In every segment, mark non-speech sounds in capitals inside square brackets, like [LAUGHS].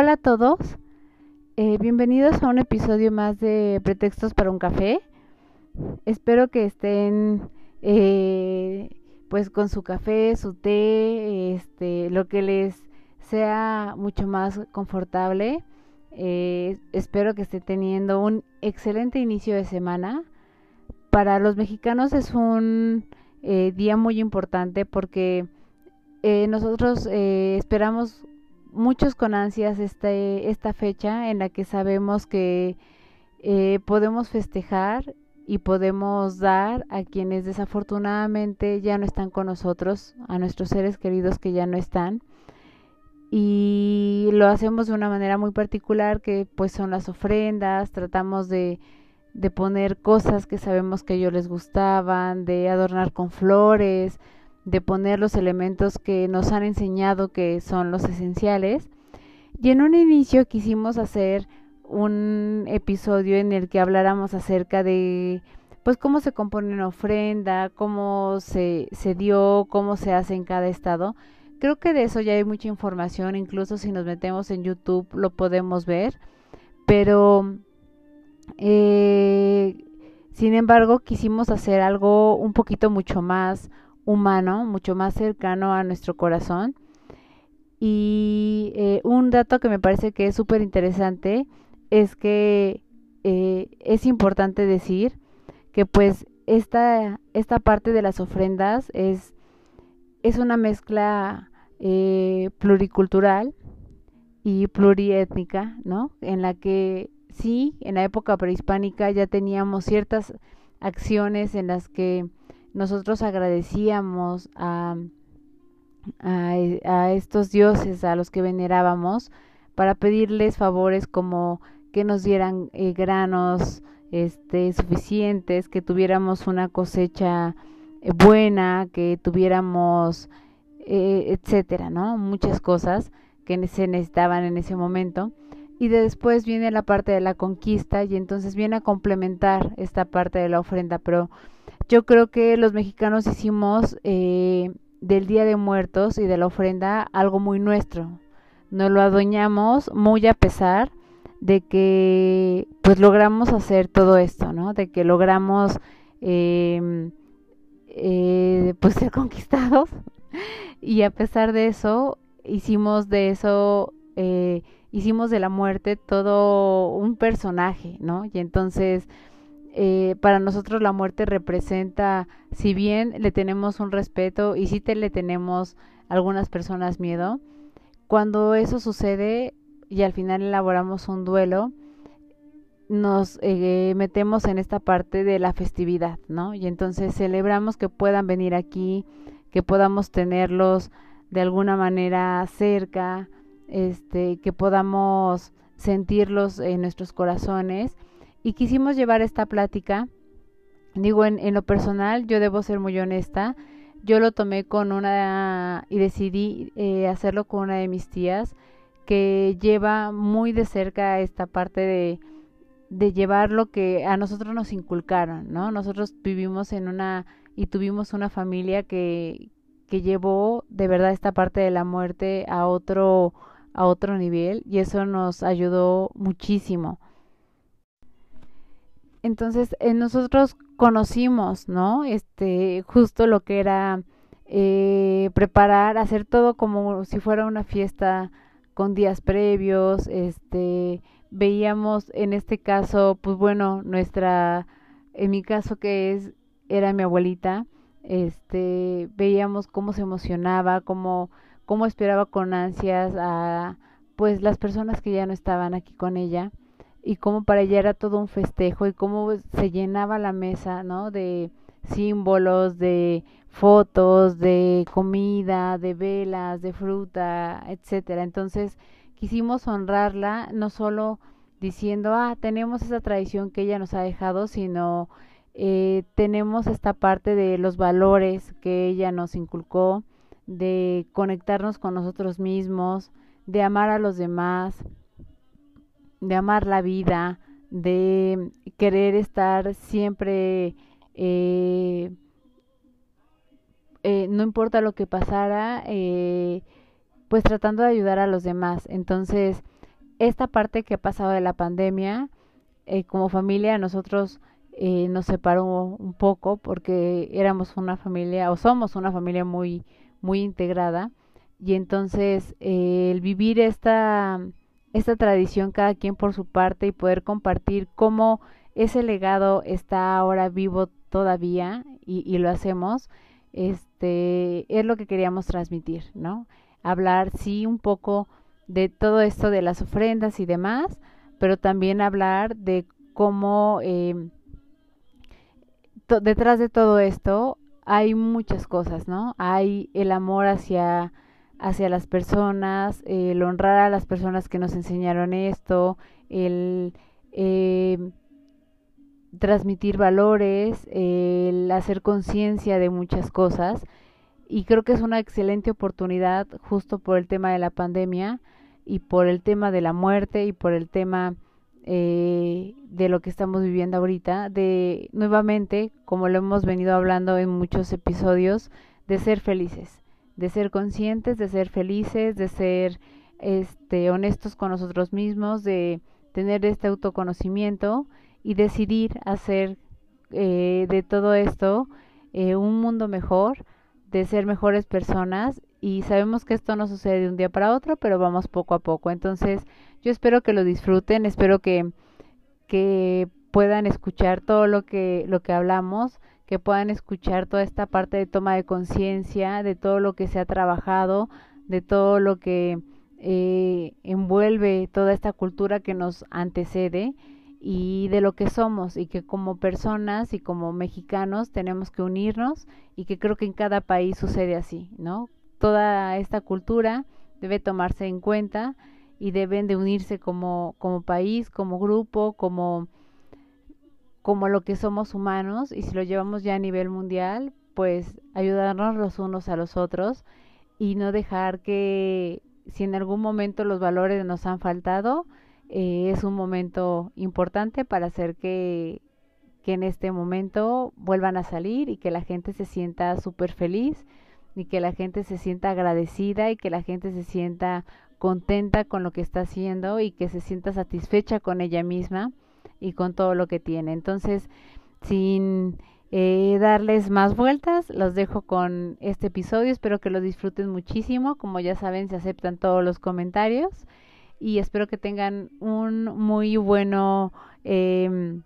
Hola a todos, eh, bienvenidos a un episodio más de Pretextos para un café. Espero que estén eh, pues con su café, su té, este, lo que les sea mucho más confortable. Eh, espero que esté teniendo un excelente inicio de semana. Para los mexicanos es un día muy importante porque nosotros esperamos muchos con ansias este, esta fecha en la que sabemos que eh, podemos festejar y podemos dar a quienes desafortunadamente ya no están con nosotros, a nuestros seres queridos que ya no están. Y lo hacemos de una manera muy particular que pues son las ofrendas, tratamos de, de poner cosas que sabemos que ellos les gustaban, de adornar con flores, de poner los elementos que nos han enseñado que son los esenciales. Y en un inicio quisimos hacer un episodio en el que habláramos acerca de pues cómo se compone una ofrenda, cómo se, se dio, cómo se hace en cada estado. Creo que de eso ya hay mucha información, incluso si nos metemos en YouTube lo podemos ver, pero eh, sin embargo quisimos hacer algo un poquito mucho más humano, mucho más cercano a nuestro corazón. Y eh, un dato que me parece que es súper interesante es que eh, es importante decir que pues esta, esta parte de las ofrendas es, es una mezcla eh, pluricultural y pluriétnica, ¿no? En la que sí, en la época prehispánica ya teníamos ciertas acciones en las que nosotros agradecíamos a, a, estos dioses a los que venerábamos para pedirles favores como que nos dieran eh, granos este suficientes, que tuviéramos una cosecha eh, buena, que tuviéramos eh, etcétera, ¿no? Muchas cosas que se necesitaban en ese momento. Y después viene la parte de la conquista y entonces viene a complementar esta parte de la ofrenda, pero yo creo que los mexicanos hicimos eh, del Día de Muertos y de la ofrenda algo muy nuestro. Nos lo adueñamos muy a pesar de que pues logramos hacer todo esto, ¿no? De que logramos em, eh, pues [LAUGHS] ser conquistados y a pesar de eso hicimos de eso eh, hicimos de la muerte todo un personaje, ¿no? Y entonces eh, para nosotros la muerte representa, si bien le tenemos un respeto y si te le tenemos algunas personas miedo, cuando eso sucede y al final elaboramos un duelo, nos eh, metemos en esta parte de la festividad, ¿no? Y entonces celebramos que puedan venir aquí, que podamos tenerlos de alguna manera cerca, este, que podamos sentirlos en nuestros corazones y quisimos llevar esta plática. Digo, en, en lo personal, yo debo ser muy honesta. Yo lo tomé con una y decidí eh, hacerlo con una de mis tías que lleva muy de cerca esta parte de, de llevar lo que a nosotros nos inculcaron, ¿no? Nosotros vivimos en una y tuvimos una familia que, que llevó de verdad esta parte de la muerte a otro a otro nivel y eso nos ayudó muchísimo. Entonces, eh, nosotros conocimos, ¿no? Este, justo lo que era eh, preparar, hacer todo como si fuera una fiesta con días previos, este, veíamos en este caso, pues bueno, nuestra, en mi caso que es, era mi abuelita, este, veíamos cómo se emocionaba, cómo, cómo esperaba con ansias a, pues las personas que ya no estaban aquí con ella y cómo para ella era todo un festejo y cómo se llenaba la mesa, ¿no? De símbolos, de fotos, de comida, de velas, de fruta, etcétera. Entonces, quisimos honrarla no solo diciendo, ah, tenemos esa tradición que ella nos ha dejado, sino eh, tenemos esta parte de los valores que ella nos inculcó, de conectarnos con nosotros mismos, de amar a los demás, de amar la vida, de querer estar siempre, eh, eh, no importa lo que pasara, eh, pues tratando de ayudar a los demás. Entonces, esta parte que ha pasado de la pandemia, como familia, nosotros nos separó un poco porque éramos una familia, o somos una familia muy, muy integrada. Y entonces, el vivir esta esta tradición cada quien por su parte y poder compartir cómo ese legado está ahora vivo todavía y, lo hacemos, este, es lo que queríamos transmitir, ¿no? Hablar, sí, un poco de todo esto de las ofrendas y demás, pero también hablar de cómo eh, detrás de todo esto hay muchas cosas, ¿no? Hay el amor hacia hacia las personas, el honrar a las personas que nos enseñaron esto, el eh, transmitir valores, el hacer conciencia de muchas cosas. Y creo que es una excelente oportunidad justo por el tema de la pandemia y por el tema de la muerte y por el tema eh, de lo que estamos viviendo ahorita, de nuevamente, como lo hemos venido hablando en muchos episodios, de ser felices de ser conscientes, de ser felices, de ser este, honestos con nosotros mismos, de tener este autoconocimiento y decidir hacer eh, de todo esto eh, un mundo mejor, de ser mejores personas y sabemos que esto no sucede de un día para otro, pero vamos poco a poco. Entonces, yo espero que lo disfruten, espero que, que puedan escuchar todo lo que, lo que hablamos, que puedan escuchar toda esta parte de toma de conciencia, de todo lo que se ha trabajado, de todo lo que eh, envuelve toda esta cultura que nos antecede y de lo que somos y que como personas y como mexicanos tenemos que unirnos y que creo que en cada país sucede así, ¿no? Toda esta cultura debe tomarse en cuenta y deben de unirse como, como país, como grupo, como como lo que somos humanos y si lo llevamos ya a nivel mundial, pues ayudarnos los unos a los otros y no dejar que si en algún momento los valores nos han faltado, eh, es un momento importante para hacer que, que en este momento vuelvan a salir y que la gente se sienta súper feliz y que la gente se sienta agradecida y que la gente se sienta contenta con lo que está haciendo y que se sienta satisfecha con ella misma y con todo lo que tiene. Entonces, sin eh, darles más vueltas, los dejo con este episodio. Espero que lo disfruten muchísimo. Como ya saben, se aceptan todos los comentarios y espero que tengan un muy bueno, eh,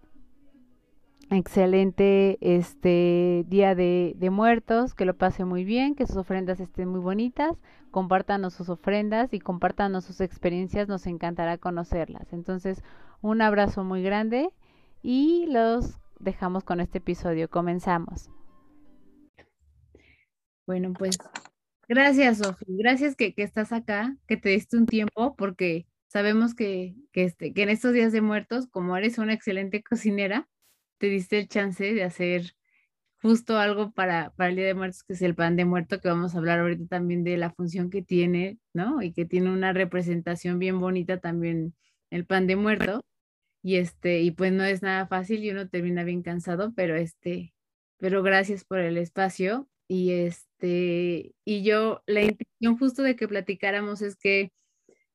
excelente este día de, muertos, que lo pase muy bien, que sus ofrendas estén muy bonitas, compártanos sus ofrendas y compártanos sus experiencias, nos encantará conocerlas. Entonces, un abrazo muy grande y los dejamos con este episodio. Comenzamos. Bueno, pues gracias, Sofi. Gracias que, estás acá, que te diste un tiempo, porque sabemos que, que, este, que en estos días de muertos, como eres una excelente [LAUGHS] cocinera, te diste el chance de hacer justo algo para, para el Día de Muertos, que es el pan de muerto, que vamos a hablar ahorita también de la función que tiene, ¿no? Y que tiene una representación bien bonita también el pan de muerto y este, y pues no es nada fácil y uno termina bien cansado, pero este, pero gracias por el espacio y este, y yo, la intención justo de que platicáramos es que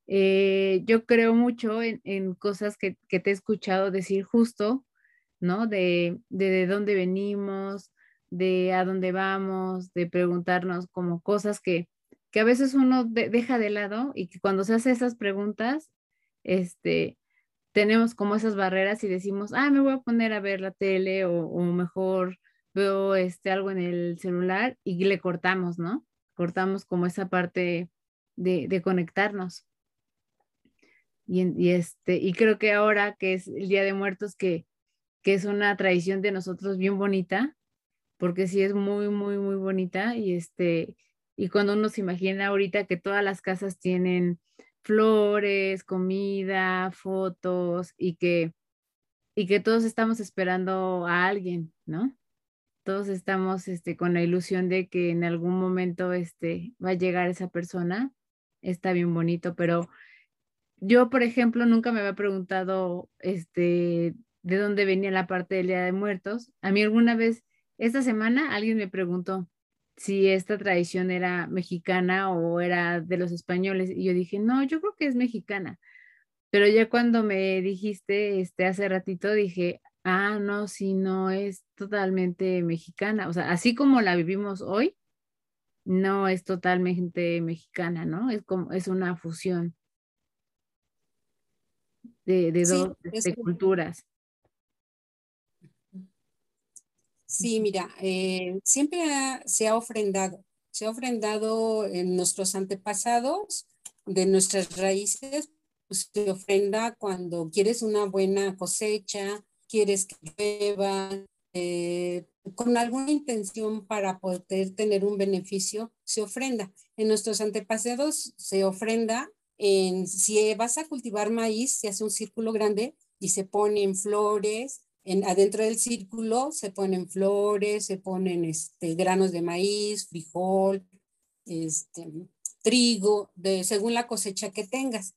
eh, yo creo mucho en, en cosas que, que, te he escuchado decir justo, ¿no? De, de, de dónde venimos, de a dónde vamos, de preguntarnos como cosas que, que a veces uno deja de lado y que cuando se hace esas preguntas, este, tenemos como esas barreras y decimos, ah, me voy a poner a ver la tele o, mejor veo este, algo en el celular y le cortamos, ¿no? Cortamos como esa parte de, conectarnos. Y, este, y creo que ahora que es el Día de Muertos, que, que es una tradición de nosotros bien bonita, porque sí es muy, muy, muy bonita y este, y cuando uno se imagina ahorita que todas las casas tienen flores, comida, fotos y que, y que todos estamos esperando a alguien, ¿no? Todos estamos este, con la ilusión de que en algún momento este, va a llegar esa persona. Está bien bonito, pero yo, por ejemplo, nunca me había preguntado este, de dónde venía la parte del Día de Muertos. A mí alguna vez, esta semana, alguien me preguntó si esta tradición era mexicana o era de los españoles. Y yo dije, no, yo creo que es mexicana. Pero ya cuando me dijiste este hace ratito, dije, ah, no, sí, no, es totalmente mexicana. O sea, así como la vivimos hoy, no es totalmente mexicana, ¿no? Es como, es una fusión de, dos este, culturas. Sí, mira, eh, siempre se ha ofrendado, se ha ofrendado en nuestros antepasados, de nuestras raíces, pues, se ofrenda cuando quieres una buena cosecha, quieres que llueva, eh, con alguna intención para poder tener un beneficio, se ofrenda. En nuestros antepasados se ofrenda en, si vas a cultivar maíz, se hace un círculo grande y se ponen flores, adentro del círculo se ponen flores, se ponen este, granos de maíz, frijol, este, trigo, de, según la cosecha que tengas.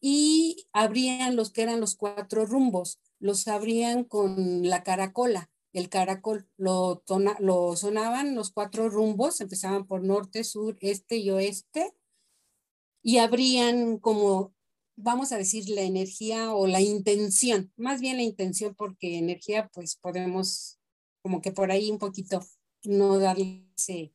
Y abrían los que eran los cuatro rumbos, los abrían con la caracola, el caracol, lo, lo sonaban los cuatro rumbos, empezaban por norte, sur, este y oeste, y abrían como vamos a decir, la energía o la intención, más bien la intención porque energía pues podemos como que por ahí un poquito no darle ese,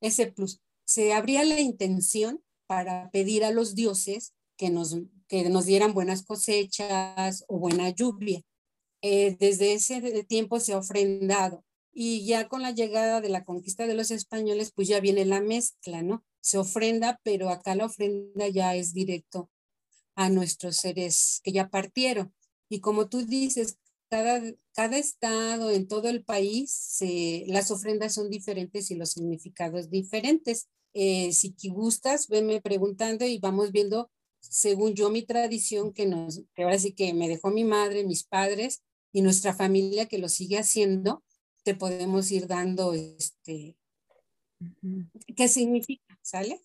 ese plus. Se abría la intención para pedir a los dioses que nos, que nos dieran buenas cosechas o buena lluvia. Eh, desde ese tiempo se ha ofrendado y ya con la llegada de la conquista de los españoles, pues ya viene la mezcla, ¿no? Se ofrenda, pero acá la ofrenda ya es directo a nuestros seres que ya partieron. Y como tú dices, cada, cada estado, en todo el país, las ofrendas son diferentes y los significados diferentes. Eh, si gustas, venme preguntando y vamos viendo, según yo, mi tradición, que, nos, que ahora sí que me dejó mi madre, mis padres y nuestra familia que lo sigue haciendo, te podemos ir dando este, qué significa, ¿sale?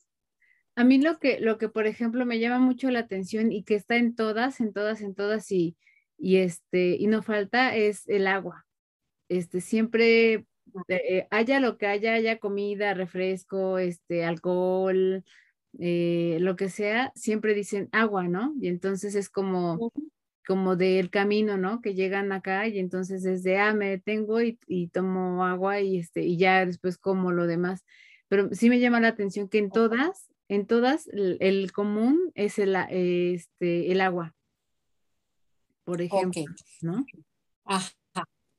A mí lo que, lo que, por ejemplo, me llama mucho la atención y que está en todas, en todas, en todas y, y este, y no falta es el agua. Este, siempre eh, haya lo que haya, haya comida, refresco, este, alcohol, eh, lo que sea, siempre dicen agua, ¿no? Y entonces es como, como del camino, ¿no? Que llegan acá y entonces es de, ah, me detengo y, y, tomo agua y, este, y ya después como lo demás. Pero sí me llama la atención que en todas en todas el, común es el, este, el agua, por ejemplo, ¿no? Ajá.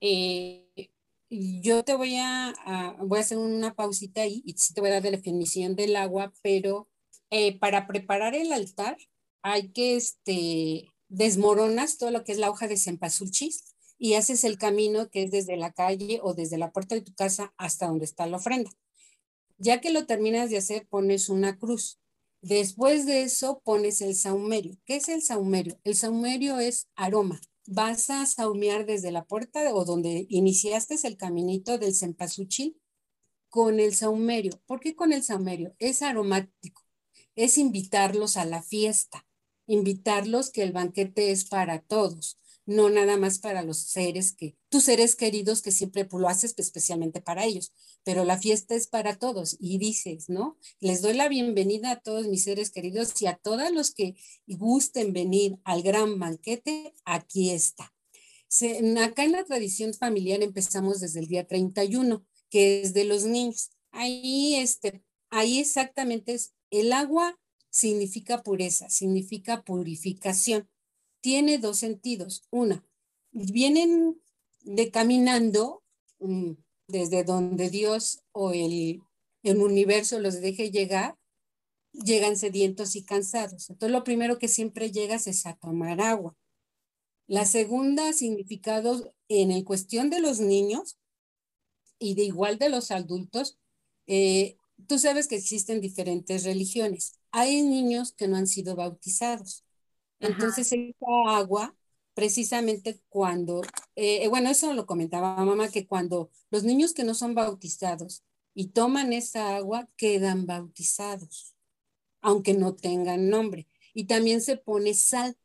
Eh, yo te voy a, voy a hacer una pausita ahí y te voy a dar la definición del agua, pero eh, para preparar el altar hay que, este, desmoronas todo lo que es la hoja de cempasúchil y haces el camino que es desde la calle o desde la puerta de tu casa hasta donde está la ofrenda. Ya que lo terminas de hacer, pones una cruz. Después de eso, pones el saumerio. ¿Qué es el saumerio? El saumerio es aroma. Vas a saumear desde la puerta o donde iniciaste el caminito del cempasúchil con el saumerio. ¿Por qué con el saumerio? Es aromático. Es invitarlos a la fiesta, invitarlos que el banquete es para todos no nada más para los seres que, tus seres queridos que siempre lo haces especialmente para ellos, pero la fiesta es para todos y dices, ¿no? Les doy la bienvenida a todos mis seres queridos y a todos los que gusten venir al gran banquete, aquí está. acá en la tradición familiar empezamos desde el día 31, que es de los niños. Ahí, este, ahí exactamente es, el agua significa pureza, significa purificación tiene dos sentidos. Una, vienen de caminando mm, desde donde Dios o el, el universo los deje llegar, llegan sedientos y cansados. Entonces, lo primero que siempre llegas es a tomar agua. La segunda significado en el cuestión de los niños y de igual de los adultos, eh, tú sabes que existen diferentes religiones. Hay niños que no han sido bautizados. Entonces, esa agua, precisamente cuando, eh, bueno, eso lo comentaba mamá, que cuando los niños que no son bautizados y toman esa agua, quedan bautizados, aunque no tengan nombre. Y también se pone sal.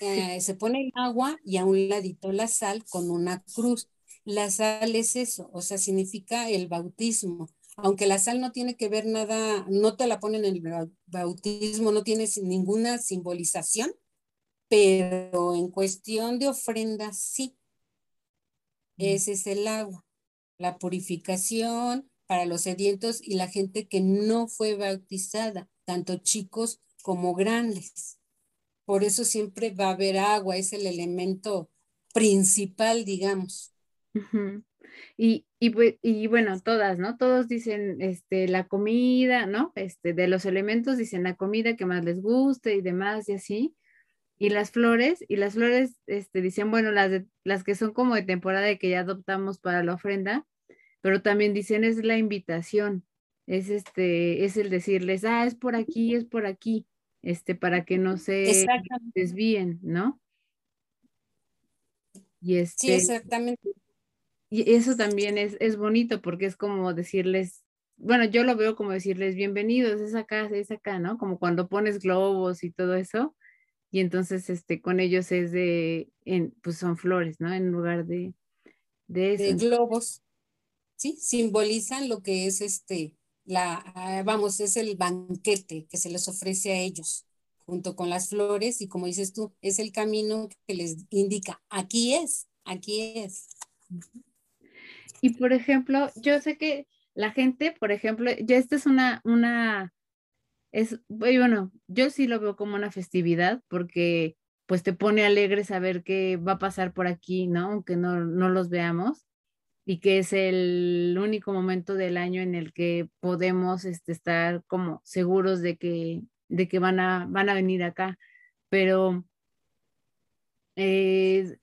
Eh, se pone el agua y a un ladito la sal con una cruz. La sal es eso, o sea, significa el bautismo. Aunque la sal no tiene que ver nada, no te la ponen en el bautismo, no tiene ninguna simbolización, pero en cuestión de ofrenda sí. Ese es el agua, la purificación para los sedientos y la gente que no fue bautizada, tanto chicos como grandes. Por eso siempre va a haber agua, es el elemento principal, digamos. Y, y, bueno, todas, ¿no? Todos dicen, este, la comida, ¿no? Este, de los elementos dicen la comida que más les guste y demás y así. Y las flores, y las flores, este, dicen, bueno, las, las que son como de temporada y que ya adoptamos para la ofrenda, pero también dicen es la invitación, es este, es el decirles, ah, es por aquí, es por aquí, este, para que no se desvíen, ¿no? Y este, sí, exactamente. Y eso también es, es bonito porque es como decirles, bueno, yo lo veo como decirles bienvenidos, es acá, es acá, ¿no? Como cuando pones globos y todo eso, y entonces este, con ellos es de, en, pues son flores, ¿no? En lugar de, de eso. De globos, sí, simbolizan lo que es este, la, ah, vamos, es el banquete que se les ofrece a ellos junto con las flores y como dices tú, es el camino que les indica, aquí es, aquí es. Y por ejemplo, yo sé que la gente, por ejemplo, ya esta es una, una, es, bueno, yo sí lo veo como una festividad porque pues te pone alegre saber qué va a pasar por aquí, ¿no? Aunque no, no los veamos y que es el único momento del año en el que podemos este, estar como seguros de que, de que van, a, van a venir acá. Pero eh,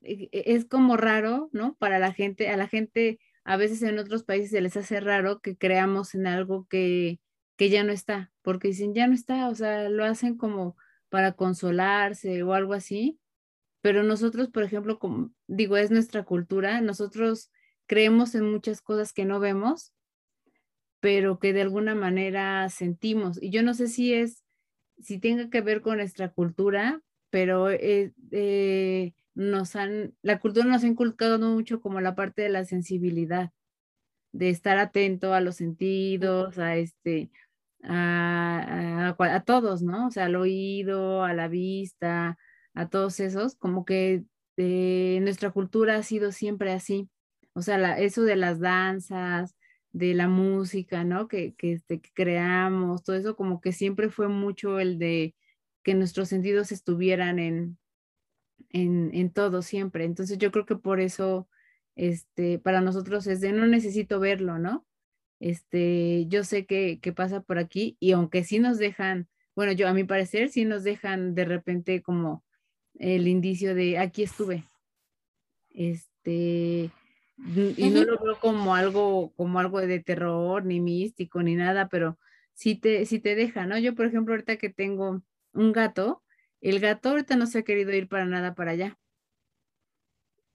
es como raro, ¿no? Para la gente, a la gente a veces en otros países se les hace raro que creamos en algo que, que ya no está, porque dicen, ya no está, o sea, lo hacen como para consolarse o algo así, pero nosotros, por ejemplo, como digo, es nuestra cultura, nosotros creemos en muchas cosas que no vemos, pero que de alguna manera sentimos. Y yo no sé si es, si tenga que ver con nuestra cultura, pero eh, eh nos han, la cultura nos ha inculcado mucho como la parte de la sensibilidad, de estar atento a los sentidos, a este, a, a, todos, ¿no? O sea, al oído, a la vista, a todos esos, como que eh, nuestra cultura ha sido siempre así. O sea, eso de las danzas, de la música, ¿no? Que, que, este, que creamos, todo eso como que siempre fue mucho el de que nuestros sentidos estuvieran en, en, en todo siempre. Entonces yo creo que por eso, este, para nosotros es de no necesito verlo, ¿no? Este, yo sé que, que pasa por aquí y aunque sí nos dejan, bueno, yo a mi parecer sí nos dejan de repente como el indicio de aquí estuve. Este, y no lo veo como algo, como algo de terror, ni místico, ni nada, pero sí te, sí te deja, ¿no? Yo, por ejemplo, ahorita que tengo un gato, el gato ahorita no se ha querido ir para nada para allá.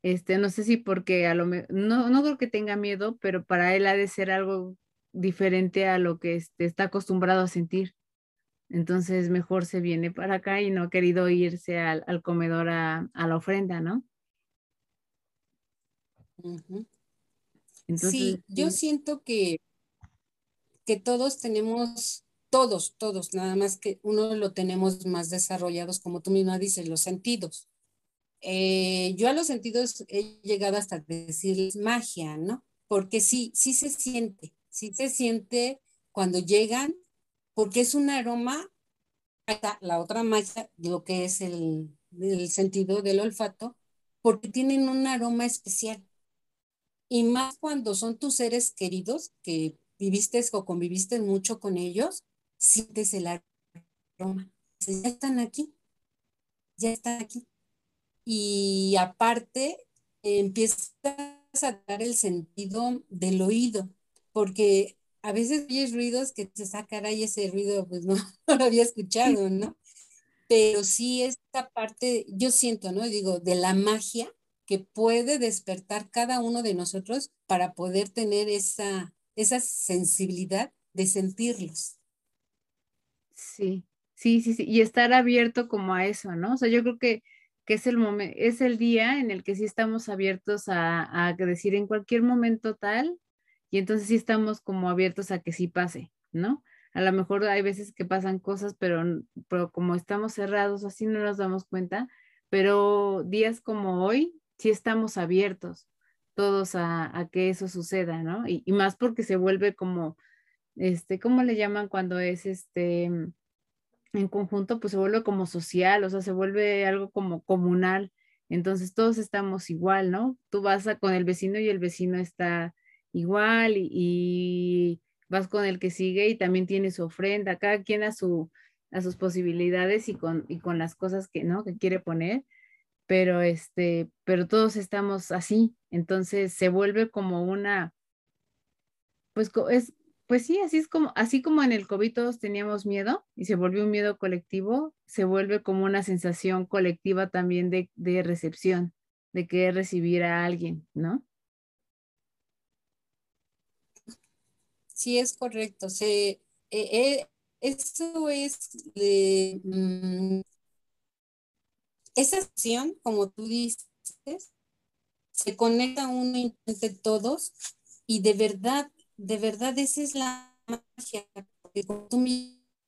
Este, no sé si porque a lo no, no creo que tenga miedo, pero para él ha de ser algo diferente a lo que este, está acostumbrado a sentir. Entonces mejor se viene para acá y no ha querido irse al, comedor a, la ofrenda, ¿no? sí, yo siento que, que todos tenemos todos, todos, nada más que uno lo tenemos más desarrollados, como tú misma dices, los sentidos. Eh, yo a los sentidos he llegado hasta decirles magia, ¿no? Porque sí, sí se siente, sí se siente cuando llegan, porque es un aroma, la otra magia, lo que es el, el sentido del olfato, porque tienen un aroma especial. Y más cuando son tus seres queridos, que viviste o conviviste mucho con ellos, sientes el aroma. Ya están aquí, ya están aquí. Y aparte, empieza a dar el sentido del oído, porque a veces oyes ruidos que te sacan ahí ese ruido, pues no, [LAUGHS] no lo había escuchado, [LAUGHS] ¿no? Pero sí esta parte, yo siento, ¿no? Digo, de la magia que puede despertar cada uno de nosotros para poder tener esa, esa sensibilidad de sentirlos. Sí, sí, sí, sí, y estar abierto como a eso, ¿no? O sea, yo creo que, que es el momento, es el día en el que sí estamos abiertos a, a decir en cualquier momento tal, y entonces sí estamos como abiertos a que sí pase, ¿no? A lo mejor hay veces que pasan cosas, pero, pero como estamos cerrados, así no nos damos cuenta, pero días como hoy, sí estamos abiertos todos a, a que eso suceda, ¿no? Y, y, más porque se vuelve como, este, ¿cómo le llaman cuando es este, en conjunto? Pues se vuelve como social, o sea, se vuelve algo como comunal. Entonces todos estamos igual, ¿no? Tú vas con el vecino y el vecino está igual y, vas con el que sigue y también tiene su ofrenda, cada quien a, su, a sus posibilidades y con, y con las cosas que, ¿no? que quiere poner, pero, este, pero todos estamos así, entonces se vuelve como una, pues es, pues sí, así es como, así como en el COVID todos teníamos miedo y se volvió un miedo colectivo, se vuelve como una sensación colectiva también de, recepción, de querer recibir a alguien, ¿no? Sí, es correcto. Eh, eh, eso es de, mm, esa acción, como tú dices, se conecta uno entre todos y de verdad, de verdad esa es la magia, porque tú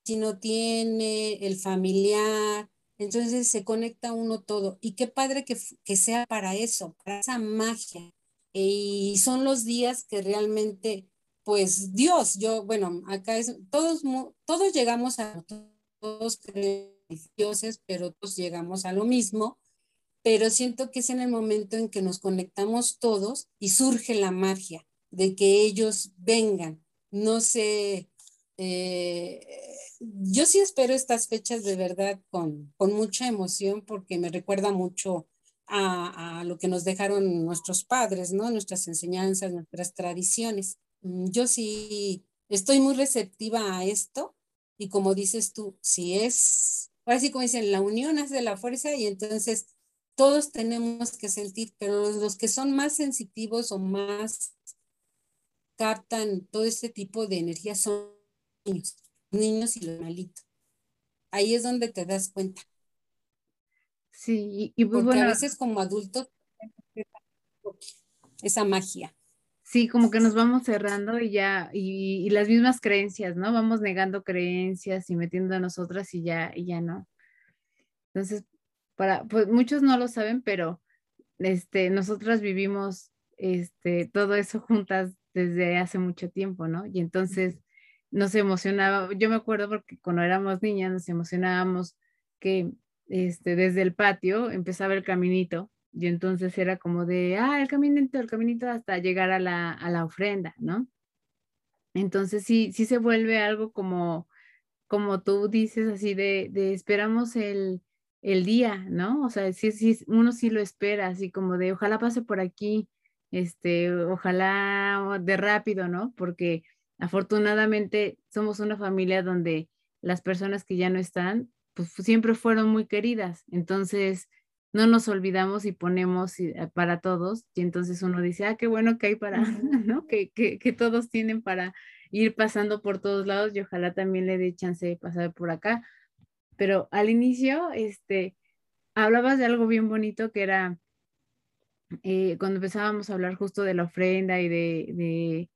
si no tiene el familiar, entonces se conecta uno todo. Y qué padre que, que sea para eso, para esa magia. Y son los días que realmente pues Dios, yo, bueno, acá es, todos, todos llegamos a, todos dioses, pero todos llegamos a lo mismo, pero siento que es en el momento en que nos conectamos todos y surge la magia de que ellos vengan. No sé, eh, yo sí espero estas fechas de verdad con, con mucha emoción porque me recuerda mucho a, a, lo que nos dejaron nuestros padres, ¿no? Nuestras enseñanzas, nuestras tradiciones. Mm, yo sí estoy muy receptiva a esto y como dices tú, si es, ahora sí como dicen, la unión hace la fuerza y entonces todos tenemos que sentir, pero los que son más sensitivos o más captan todo este tipo de energía son niños, niños y los malitos. Ahí es donde te das cuenta. Sí, y, pues Porque a veces como adultos esa magia. Sí, como que nos vamos cerrando y ya, y, las mismas creencias, ¿no? Vamos negando creencias y metiendo a nosotras y ya, y ya no. Entonces, para, pues muchos no lo saben, pero este, nosotras vivimos este, todo eso juntas desde hace mucho tiempo, ¿no? Y entonces nos emocionaba, yo me acuerdo porque cuando éramos niñas nos emocionábamos que este, desde el patio empezaba el caminito y entonces era como de, ah, el caminito, el caminito hasta llegar a la, a la ofrenda, ¿no? Entonces sí, sí se vuelve algo como, como tú dices, así de, de esperamos el, el día, ¿no? O sea, sí, sí, uno sí lo espera, así como de, ojalá pase por aquí, este, ojalá de rápido, ¿no? Porque afortunadamente somos una familia donde las personas que ya no están, pues siempre fueron muy queridas. Entonces, no nos olvidamos y ponemos eh, para todos, y entonces uno dice, ah, qué bueno que hay para, [LAUGHS] ¿no? Que, que, que, todos tienen para ir pasando por todos lados y ojalá también le dé chance de pasar por acá. Pero al inicio, este, hablabas de algo bien bonito que era eh, cuando empezábamos a hablar justo de la ofrenda y de, de,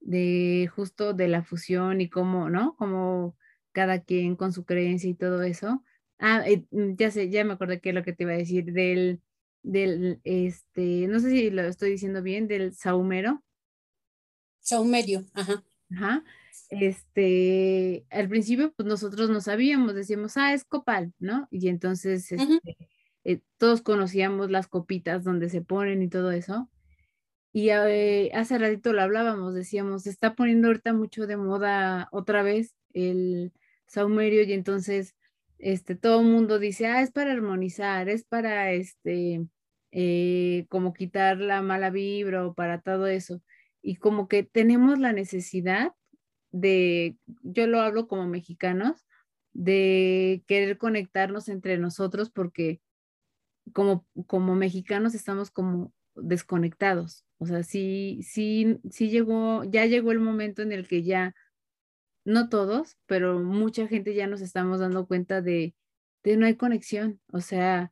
de justo de la fusión y cómo, ¿no? Como cada quien con su creencia y todo eso Ah, mm, ya sé, ya me acordé qué es lo que te iba a decir, del, del, este, no sé si lo estoy diciendo bien, del saumero. Saumerio, ajá. Ajá. Este, al principio, pues nosotros no sabíamos, decíamos, ah, es copal, ¿no? Y entonces, este, eh, todos conocíamos las copitas donde se ponen y todo eso. Y eh, hace ratito lo hablábamos, decíamos, se está poniendo ahorita mucho de moda otra vez el saumerio y entonces este, todo el mundo dice, ah, es para armonizar, es para, este, eh, como quitar la mala vibra o para todo eso. Y como que tenemos la necesidad de, yo lo hablo como mexicanos, de querer conectarnos entre nosotros porque como, como mexicanos estamos como desconectados. O sea, sí, sí, sí llegó, ya llegó el momento en el que ya, no todos, pero mucha gente ya nos estamos dando cuenta de, de no hay conexión. O sea,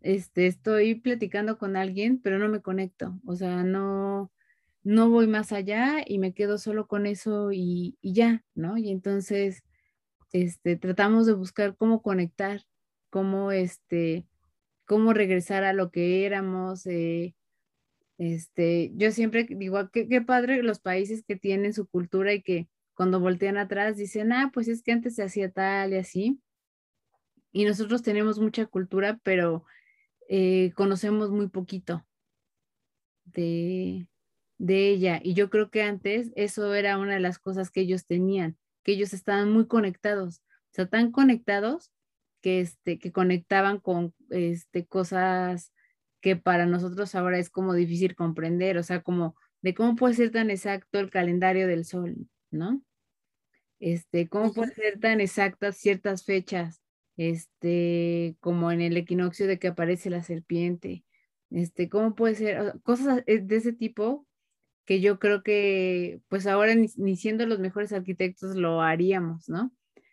este, estoy platicando con alguien, pero no me conecto. O sea, no, no voy más allá y me quedo solo con eso y, ya, ¿no? Y entonces, este, tratamos de buscar cómo conectar, cómo, este, cómo regresar a lo que éramos. Eh, este, yo siempre digo, qué, qué padre los países que tienen su cultura y que cuando voltean atrás dicen, ah, pues es que antes se hacía tal y así. Y nosotros tenemos mucha cultura, pero eh, conocemos muy poquito de, de ella. Y yo creo que antes eso era una de las cosas que ellos tenían, que ellos estaban muy conectados, o sea, tan conectados que, este, que conectaban con este, cosas que para nosotros ahora es como difícil comprender, o sea, como de cómo puede ser tan exacto el calendario del sol, ¿no? Este, cómo puede ser tan exactas ciertas fechas, este, como en el equinoccio de que aparece la serpiente, este, cómo puede ser, cosas eh, de ese tipo que yo creo que pues ahora ni, siendo los mejores arquitectos lo haríamos, ¿no?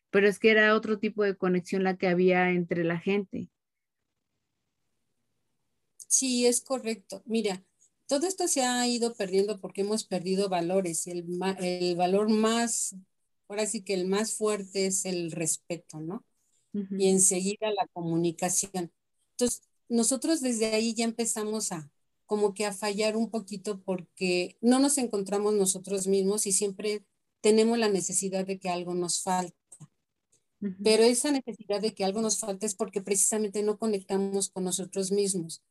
Pero es que era otro tipo de conexión la que había entre la gente. Sí, es correcto. Mira, todo esto se ha ido perdiendo porque hemos perdido valores y el, el valor más, ahora sí que el más fuerte es el respeto, ¿no? Y enseguida la comunicación. Entonces, nosotros desde ahí ya empezamos a, como que a fallar un poquito porque no nos encontramos nosotros mismos y siempre tenemos la necesidad de que algo nos falta. Pero esa necesidad de que algo nos falta es porque precisamente no conectamos con nosotros mismos.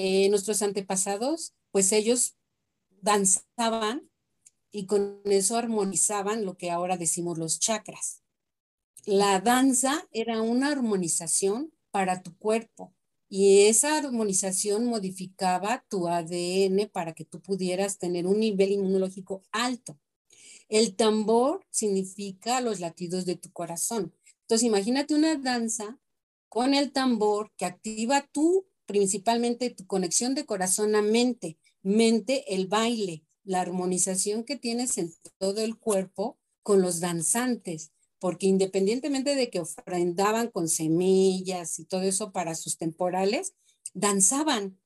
Eh, nuestros antepasados, pues ellos danzaban y con eso armonizaban lo que ahora decimos los chakras. La danza era una armonización para tu cuerpo, y esa armonización modificaba tu ADN para que tú pudieras tener un nivel inmunológico alto. El tambor significa los latidos de tu corazón. Entonces, imagínate una danza con el tambor que activa tú, principalmente tu conexión de corazón a mente, mente, el baile, la armonización que tienes en todo el cuerpo con los danzantes porque independientemente de que ofrendaban con semillas y todo eso para sus temporales, danzaban.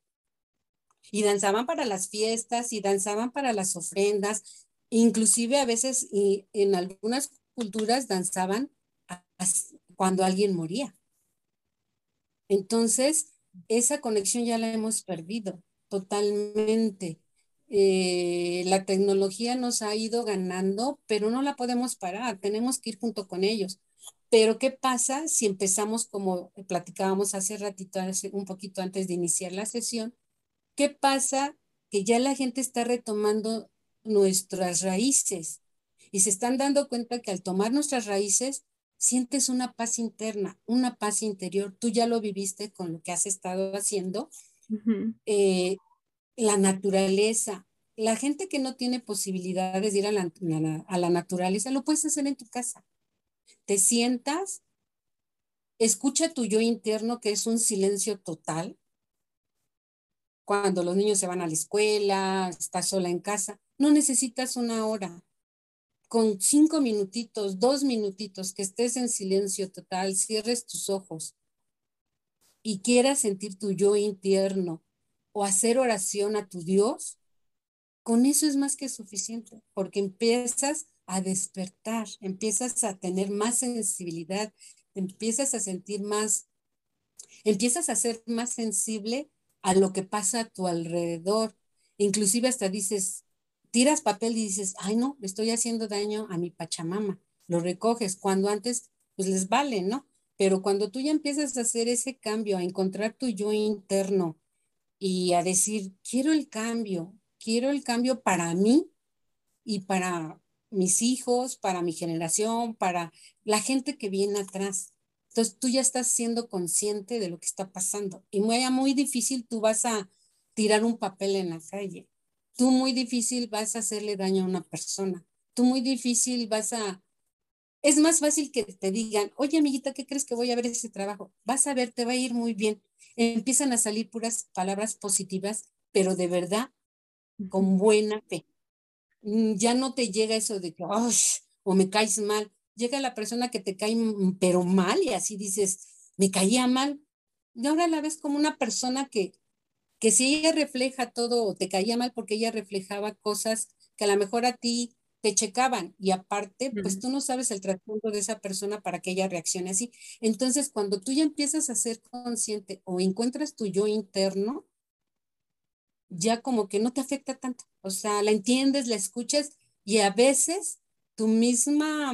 Y danzaban para las fiestas y danzaban para las ofrendas. Inclusive a veces y en algunas culturas danzaban cuando alguien moría. Entonces, esa conexión ya la hemos perdido totalmente. Eh, la tecnología nos ha ido ganando, pero no la podemos parar, tenemos que ir junto con ellos. Pero ¿qué pasa si empezamos como platicábamos hace ratito, un poquito antes de iniciar la sesión? ¿Qué pasa que ya la gente está retomando nuestras raíces y se están dando cuenta que al tomar nuestras raíces sientes una paz interna, una paz interior. Tú ya lo viviste con lo que has estado haciendo la naturaleza. La gente que no tiene posibilidades de ir a la, a la naturaleza, lo puedes hacer en tu casa. Te sientas, escucha tu yo interno, que es un silencio total. Cuando los niños se van a la escuela, estás sola en casa, no necesitas una hora. Con cinco minutitos, dos minutitos, que estés en silencio total, cierres tus ojos y quieras sentir tu yo interno, o hacer oración a tu Dios, con eso es más que suficiente, porque empiezas a despertar, empiezas a tener más sensibilidad, empiezas a sentir más, empiezas a ser más sensible a lo que pasa a tu alrededor. Inclusive hasta dices, tiras papel y dices, ay no, le estoy haciendo daño a mi Pachamama. Lo recoges cuando antes pues les vale, ¿no? Pero cuando tú ya empiezas a hacer ese cambio, a encontrar tu yo interno, y a decir, quiero el cambio, quiero el cambio para mí y para mis hijos, para mi generación, para la gente que viene atrás. Entonces tú ya estás siendo consciente de lo que está pasando. Y muy, muy difícil tú vas a tirar un papel en la calle. Tú muy difícil vas a hacerle daño a una persona. Tú muy difícil vas a... Es más fácil que te digan, oye amiguita, ¿qué crees que voy a ver ese trabajo? Vas a ver, te va a ir muy bien. Empiezan a salir puras palabras positivas, pero de verdad, con buena fe. Mm, ya no te llega eso de que, o me caes mal llega la persona que te cae pero mal y así dices, me caía mal. Y ahora la ves como una persona que, que si ella refleja todo o te caía mal porque ella reflejaba cosas que a lo mejor a ti te checaban y aparte, pues tú no sabes el tratamiento de esa persona para que ella reaccione así. Entonces, cuando tú ya empiezas a ser consciente o encuentras tu yo interno, ya como que no te afecta tanto. O sea, la entiendes, la escuchas y a veces tu misma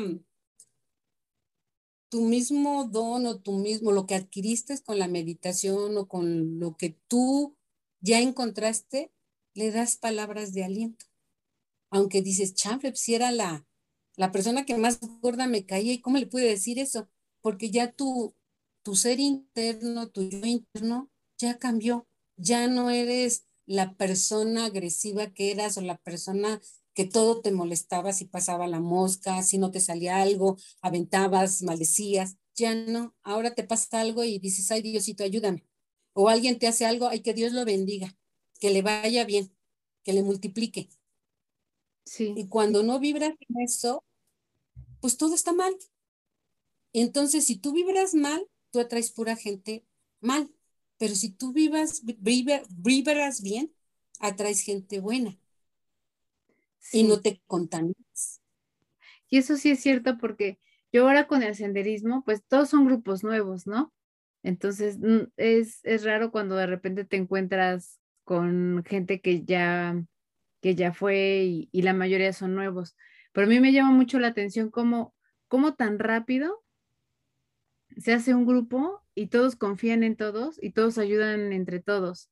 tu mismo don o tu mismo, lo que adquiriste con la meditación o con lo que tú ya encontraste, le das palabras de aliento. Aunque dices, chanfle, si era la, la persona que más gorda me caía, ¿y cómo le pude decir eso? Porque ya tu, tu ser interno, tu yo interno, ya cambió. Ya no eres la persona agresiva que eras o la persona que todo te molestaba si pasaba la mosca, si no te salía algo, aventabas, maldecías. Ya no, ahora te pasa algo y dices, ay Diosito, ayúdame. O alguien te hace algo, ay que Dios lo bendiga, que le vaya bien, que le multiplique. Sí. Y cuando no vibras en eso, pues todo está mal. Entonces, si tú vibras mal, tú atraes pura gente mal. Pero si tú vivas, vibras bien, atraes gente buena y no te contaminas. Y eso sí es cierto porque yo ahora con el senderismo, pues todos son grupos nuevos, ¿no? Entonces mm, es, es raro cuando de repente te encuentras con gente que ya, que ya fue y, la mayoría son nuevos. Pero a mí me llama mucho la atención cómo, cómo tan rápido se hace un grupo y todos confían en todos y todos ayudan entre todos.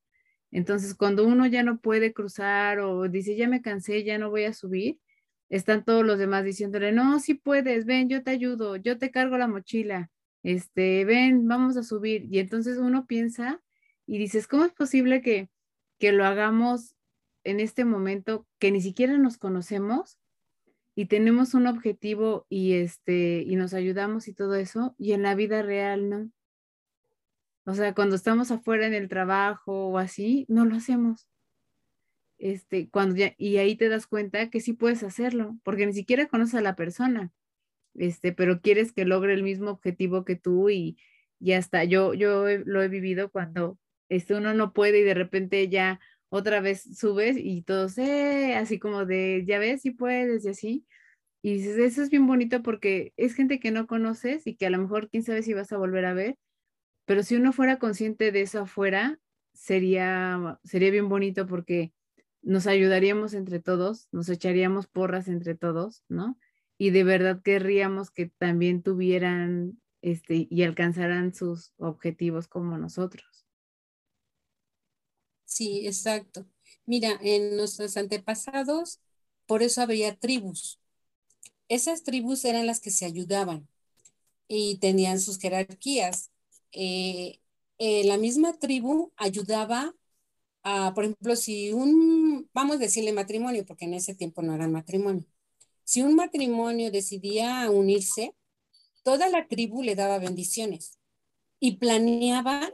Entonces, cuando uno ya no puede cruzar o dice, ya me cansé, ya no voy a subir, están todos los demás diciéndole, no, sí puedes, ven, yo te ayudo, yo te cargo la mochila, este, ven, vamos a subir. Y entonces uno piensa y dices, ¿cómo es posible que, que lo hagamos en este momento que ni siquiera nos conocemos y tenemos un objetivo y este, y nos ayudamos y todo eso, y en la vida real no? O sea, cuando estamos afuera en el trabajo o así, no lo hacemos. Este, cuando ya, y ahí te das cuenta que sí puedes hacerlo, porque ni siquiera conoces a la persona, este, pero quieres que logre el mismo objetivo que tú y, ya hasta yo, yo lo he vivido cuando este, uno no puede y de repente ya otra vez subes y todos, eh, así como de, ya ves, si puedes y así. Y dices, eso es bien bonito porque es gente que no conoces y que a lo mejor quién sabe si vas a volver a ver, pero si uno fuera consciente de eso afuera, sería, sería bien bonito porque nos ayudaríamos entre todos, nos echaríamos porras entre todos, ¿no? Y de verdad querríamos que también tuvieran este, y alcanzaran sus objetivos como nosotros. Sí, exacto. Mira, en nuestros antepasados, por eso había tribus. Esas tribus eran las que se ayudaban y tenían sus jerarquías. Eh, eh, la misma tribu ayudaba a, por ejemplo, si un, vamos a decirle matrimonio, porque en ese tiempo no era matrimonio, si un matrimonio decidía unirse, toda la tribu le daba bendiciones y planeaban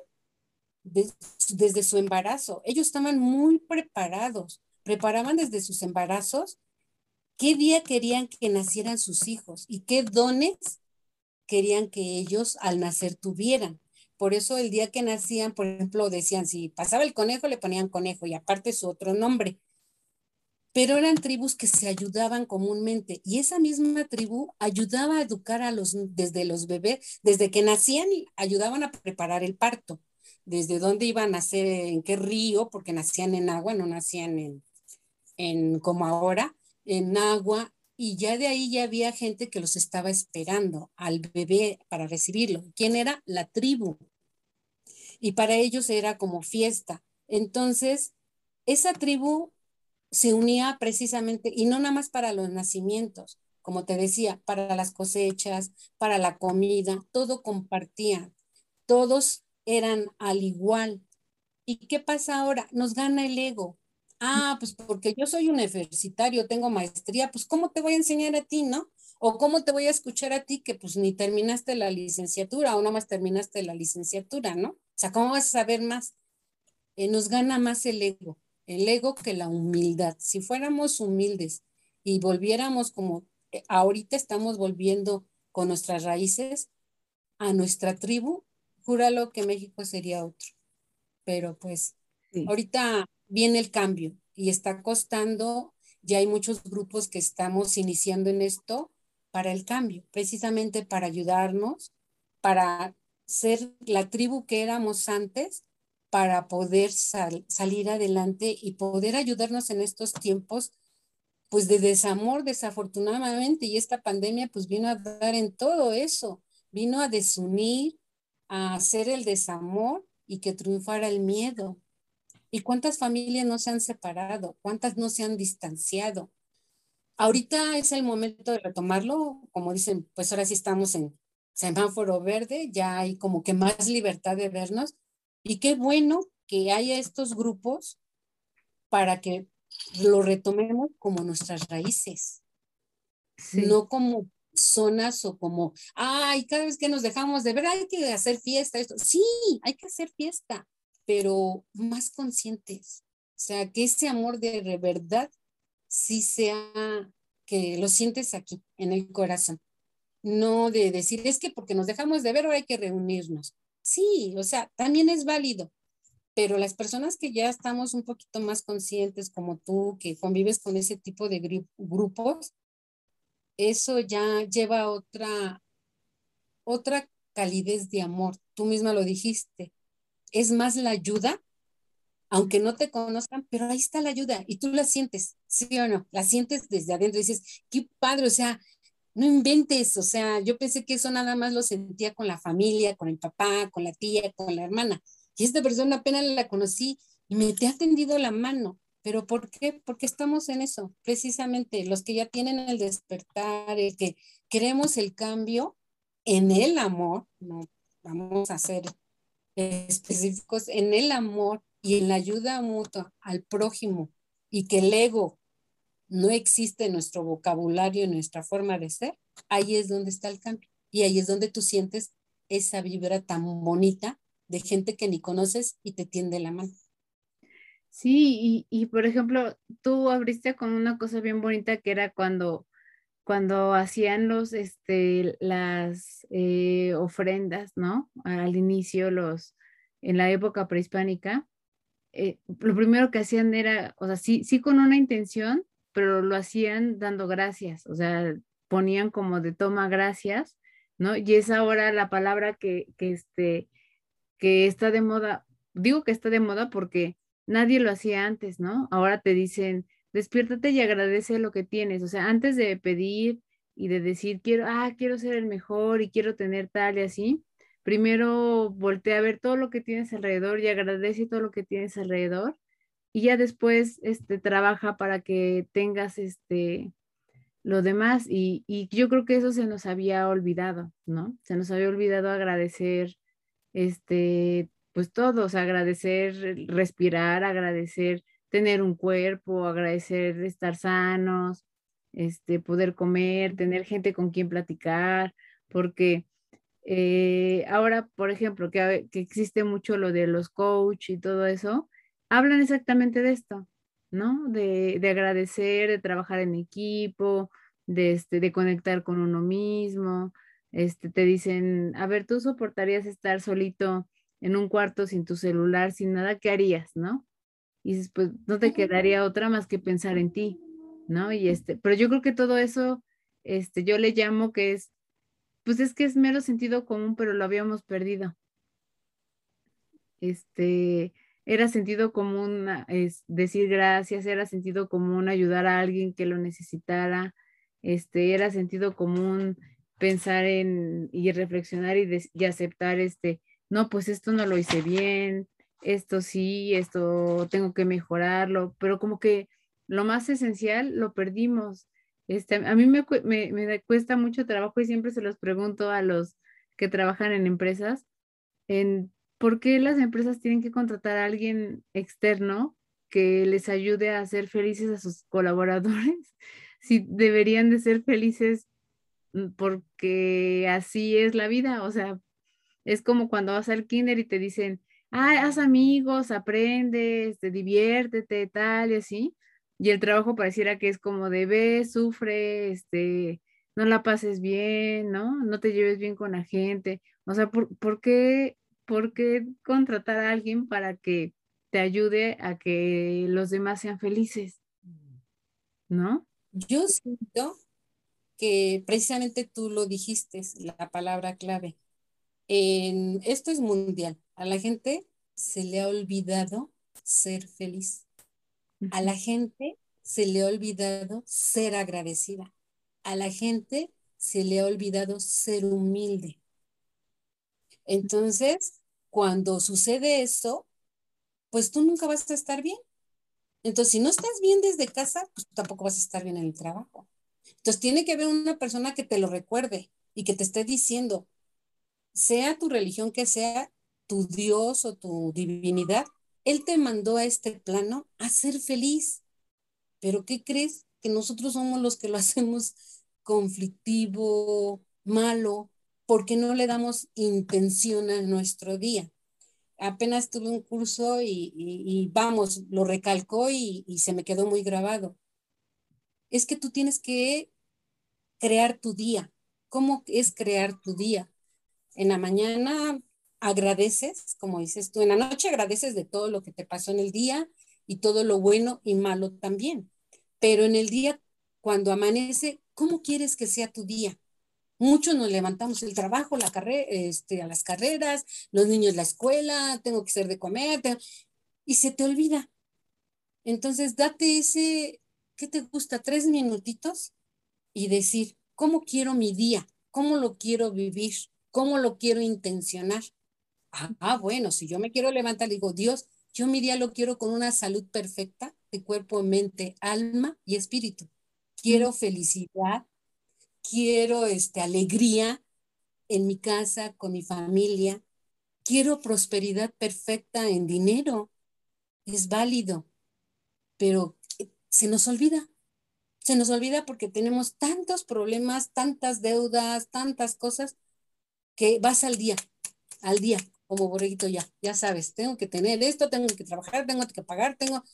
desde su embarazo. Ellos estaban muy preparados, preparaban desde sus embarazos qué día querían que nacieran sus hijos y qué dones querían que ellos al nacer tuvieran. Por eso el día que nacían, por ejemplo, decían, si pasaba el conejo, le ponían conejo y aparte su otro nombre. Pero eran tribus que se ayudaban comúnmente y esa misma tribu ayudaba a educar a los, desde los bebés, desde que nacían, ayudaban a preparar el parto, desde dónde iban a nacer, en qué río, porque nacían en agua, no nacían en, en como ahora, en agua, y ya de ahí ya había gente que los estaba esperando al bebé para recibirlo. ¿Quién era? La tribu y para ellos era como fiesta. Entonces, esa tribu se unía precisamente, y no nada más para los nacimientos, como te decía, para las cosechas, para la comida, todo compartían, todos eran al igual. ¿Y qué pasa ahora? Nos gana el ego. Ah, pues porque yo soy universitario, tengo maestría, pues ¿cómo te voy a enseñar a ti, no? O cómo te voy a escuchar a ti que pues ni terminaste la licenciatura o nada más terminaste la licenciatura, ¿no? O sea, ¿cómo vas a saber más? Eh, nos gana más el ego, el ego que la humildad. Si fuéramos humildes y volviéramos como eh, ahorita estamos volviendo con nuestras raíces a nuestra tribu, júralo que México sería otro. Pero pues ahorita viene el cambio y está costando, ya hay muchos grupos que estamos iniciando en esto para el cambio, precisamente para ayudarnos, para ser la tribu que éramos antes, para poder salir adelante y poder ayudarnos en estos tiempos pues de desamor desafortunadamente y esta pandemia pues vino a dar en todo eso, vino a desunir, a hacer el desamor y que triunfara el miedo. ¿Y cuántas familias no se han separado? ¿Cuántas no se han distanciado? Ahorita es el momento de retomarlo, como dicen, pues ahora sí estamos en semáforo verde, ya hay como que más libertad de vernos y qué bueno que haya estos grupos para que lo retomemos como nuestras raíces, no como zonas o como, ay, cada vez que nos dejamos de ver, hay que hacer fiesta, esto. Sí, hay que hacer fiesta, pero más conscientes. O sea, que ese amor de verdad sí sea que lo sientes aquí, en el corazón. No de decir, es que porque nos dejamos de ver, ahora hay que reunirnos. Sí, o sea, también es válido, pero las personas que ya estamos un poquito más conscientes como tú, que convives con ese tipo de grupos, eso ya lleva otra, otra calidez de amor. Tú misma lo dijiste. Es más la ayuda, aunque no te conozcan, pero ahí está la ayuda y tú la sientes, ¿sí o no? La sientes desde adentro dices, qué padre, o sea, no inventes, o sea, yo pensé que eso nada más lo sentía con la familia, con el papá, con la tía, con la hermana y esta persona apenas la conocí y me te ha tendido la mano. ¿Pero por qué? Porque estamos en eso, precisamente los que ya tienen el despertar, el que queremos el cambio en el amor, no vamos a ser específicos, en el amor y en la ayuda mutua al prójimo y que el ego no existe en nuestro vocabulario, en nuestra forma de ser, ahí es donde está el cambio. Y ahí es donde tú sientes esa vibra tan bonita de gente que ni conoces y te tiende la mano. Sí, y, por ejemplo, tú abriste con una cosa bien bonita que era cuando, cuando hacían los, este, las eh, ofrendas, ¿no? Al inicio, los, en la época prehispánica, eh, lo primero que hacían era, o sea, sí, sí con una intención, pero lo hacían dando gracias, o sea, ponían como de toma gracias, ¿no? Y es ahora la palabra que, que este, que está de moda, digo que está de moda porque nadie lo hacía antes, ¿no? Ahora te dicen, despiértate y agradece lo que tienes, o sea, antes de pedir y de decir, quiero, ah, quiero ser el mejor y quiero tener tal y así, primero voltea a ver todo lo que tienes alrededor y agradece todo lo que tienes alrededor y ya después este, trabaja para que tengas este, lo demás y, y yo creo que eso se nos había olvidado, ¿no? Se nos había olvidado agradecer este, pues todos, agradecer respirar, agradecer tener un cuerpo, agradecer estar sanos, este, poder comer, tener gente con quien platicar, porque eh, ahora, por ejemplo, que, que, existe mucho lo de los coach y todo eso, hablan exactamente de esto, ¿no? De, de agradecer, de trabajar en equipo, de, este, de conectar con uno mismo, este, te dicen, a ver, tú soportarías estar solito en un cuarto sin tu celular, sin nada, ¿qué harías, no? Y dices, pues no te quedaría otra más que pensar en ti, ¿no? Y este, pero yo creo que todo eso, este, yo le llamo que es, pues es que es mero sentido común, pero lo habíamos perdido. Este, era sentido común es decir gracias, era sentido común ayudar a alguien que lo necesitara, este, era sentido común pensar en y reflexionar y, aceptar este, no, pues esto no lo hice bien, esto sí, esto tengo que mejorarlo, pero como que lo más esencial lo perdimos. Este, a mí me, me, cuesta mucho trabajo y siempre se los pregunto a los que trabajan en empresas, en por qué las empresas tienen que contratar a alguien externo que les ayude a hacer felices a sus colaboradores, [LAUGHS] si deberían de ser felices mm, porque así es la vida, o sea, es como cuando vas al kinder y te dicen, ah, haz amigos, aprende, este, diviértete, tal y así, y el trabajo pareciera que es como de ve, sufre, este, no la pases bien, ¿no? No te lleves bien con la gente. O sea, ¿por, ¿por, qué, ¿por qué contratar a alguien para que te ayude a que los demás sean felices? ¿No? Yo siento que precisamente tú lo dijiste, la palabra clave. En, esto es mundial. A la gente se le ha olvidado ser feliz. A la gente se le ha olvidado ser agradecida. A la gente se le ha olvidado ser humilde. Entonces, cuando sucede eso, pues tú nunca vas a estar bien. Entonces, si no estás bien desde casa, pues tampoco vas a estar bien en el trabajo. Entonces, tiene que haber una persona que te lo recuerde y que te esté diciendo, sea tu religión que sea, tu Dios o tu divinidad, Él te mandó a este plano a ser feliz. Pero ¿qué crees? Que nosotros somos los que lo [LAUGHS] hacemos conflictivo, malo, porque no le damos intención a nuestro día. Apenas tuve un curso y, vamos, lo recalcó y, y se me quedó muy grabado. Es que tú tienes que crear tu día. ¿Cómo es crear tu día? En la mañana agradeces, como dices tú, en la noche agradeces de todo lo que te pasó en el día y todo lo bueno y malo también. Pero en el día, cuando amanece, ¿cómo quieres que sea tu día? Muchos nos levantamos el trabajo, la carrera, este, a las carreras, los niños la escuela, tengo que hacer de comer, y se te olvida. Entonces, date ese, ¿qué te gusta? Tres minutitos y decir, ¿cómo quiero mi día? ¿Cómo lo quiero vivir? ¿Cómo lo quiero intencionar? Ah, bueno, si yo me quiero levantar, digo, Dios, yo mi día lo quiero con una salud perfecta de cuerpo, mente, alma y espíritu. Quiero felicidad, quiero este, alegría en mi casa, con mi familia. Quiero prosperidad perfecta en dinero. Es válido, pero eh, se nos olvida. Se nos olvida porque tenemos tantos problemas, tantas deudas, tantas cosas, que vas al día, al día, como borreguito ya, ya sabes, tengo que tener esto, tengo que trabajar, tengo que pagar, tengo...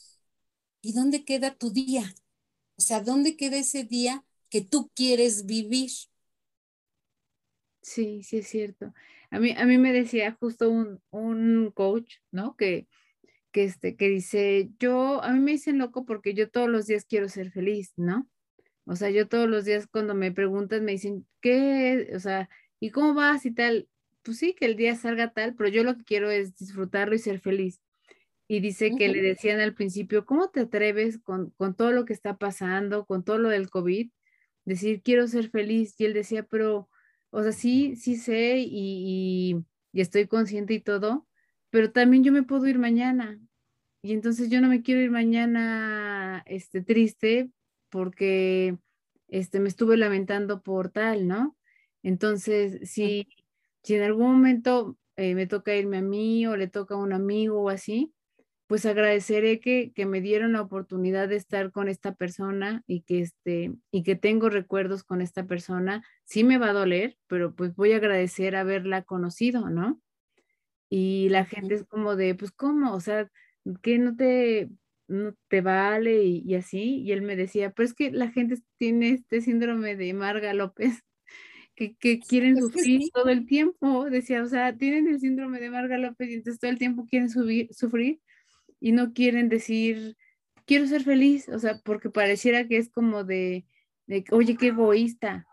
¿Y dónde queda tu día? O sea, ¿dónde queda ese día que tú quieres vivir? Sí, sí es cierto. A mí, a mí me decía justo un, un coach, ¿no? Que, que, este, que dice, yo, a mí me dicen loco porque yo todos los días quiero ser feliz, ¿no? O sea, yo todos los días cuando me preguntan me dicen, ¿qué? O sea, ¿y cómo vas y tal? pues sí, que el día salga tal, pero yo lo que quiero es disfrutarlo y ser feliz. Y dice que le decían al principio, ¿cómo te atreves con, todo lo que está pasando, con todo lo del COVID? Decir, quiero ser feliz. Y él decía, pero, o sea, sí, sí sé y, y estoy consciente y todo, pero también yo me puedo ir mañana. Y entonces yo no me quiero ir mañana este, triste porque este, me estuve lamentando por tal, ¿no? Entonces, sí, si en algún momento eh, me toca irme a mí o le toca a un amigo o así, pues agradeceré que, me dieron la oportunidad de estar con esta persona y que, este, y que tengo recuerdos con esta persona. Sí me va a doler, pero pues voy a agradecer haberla conocido, ¿no? Y la gente es como de, pues, ¿cómo? O sea, que no te, no te vale y, y, así. Y él me decía, pero es que la gente tiene este síndrome de Marga López [LAUGHS] que, quieren sufrir todo el tiempo, decía, o sea, tienen el síndrome de Marga López y entonces todo el tiempo quieren sufrir y no quieren decir, quiero ser feliz, o sea, porque pareciera que es como de, de oye, qué egoísta,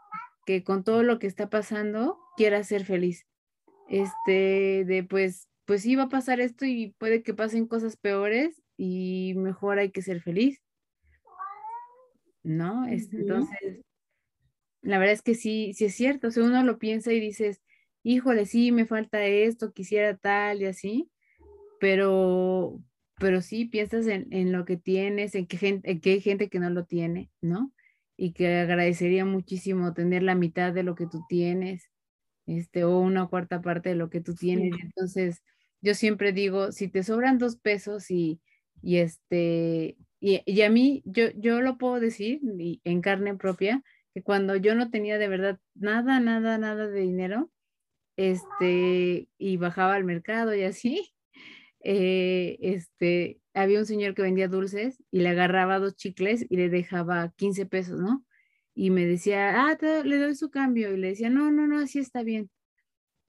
que con todo lo que está pasando quiera ser feliz. Este, de pues, pues sí va a pasar esto y puede que pasen cosas peores y mejor hay que ser feliz. ¿No? Este, entonces, la verdad es que sí, sí es cierto, o sea, uno lo piensa y dices, híjole, sí, me falta esto, quisiera tal y así, pero, pero sí piensas en, lo que tienes, en que, gente, que hay gente que no lo tiene, ¿no? y que agradecería muchísimo tener la mitad de lo que tú tienes, este, o una cuarta parte de lo que tú tienes. Entonces, yo siempre digo, si te sobran dos pesos y, y este, y, a mí, yo, yo lo puedo decir en carne propia, que cuando yo no tenía de verdad nada, nada, nada de dinero, este, y bajaba al mercado y así, eh, este, había un señor que vendía dulces y le agarraba dos chicles y le dejaba 15 pesos, ¿no? Y me decía, ah, le doy su cambio. Y le decía, no, no, no, así está bien.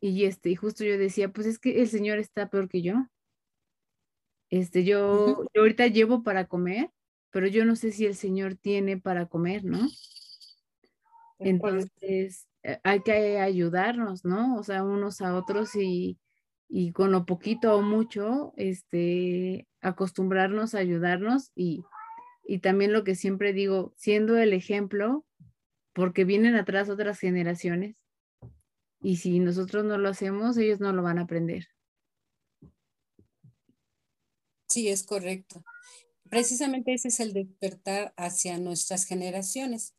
Y este, y justo yo decía, pues es que el señor está peor que yo. Este, yo, yo ahorita llevo para comer, pero yo no sé si el señor tiene para comer, ¿no? Entonces, eh, hay que ayudarnos, ¿no? O sea, unos a otros y, y con lo poquito o mucho, este, acostumbrarnos a ayudarnos y, y también lo que siempre digo, siendo el ejemplo, porque vienen atrás otras generaciones y si nosotros no lo hacemos, ellos no lo van a aprender. Sí, es correcto. Precisamente ese es el despertar hacia nuestras generaciones,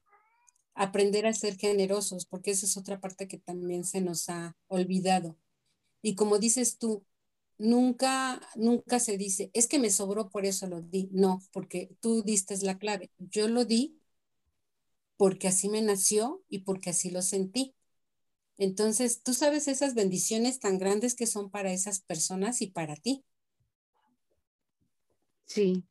aprender a ser generosos, porque esa es otra parte que también se nos ha olvidado y como dices tú, nunca, nunca se dice, es que me sobró, por eso lo di. No, porque tú diste la clave. Yo lo di porque así me nació y porque así lo sentí. Entonces, tú sabes esas bendiciones tan grandes que son para esas personas y para ti. Sí,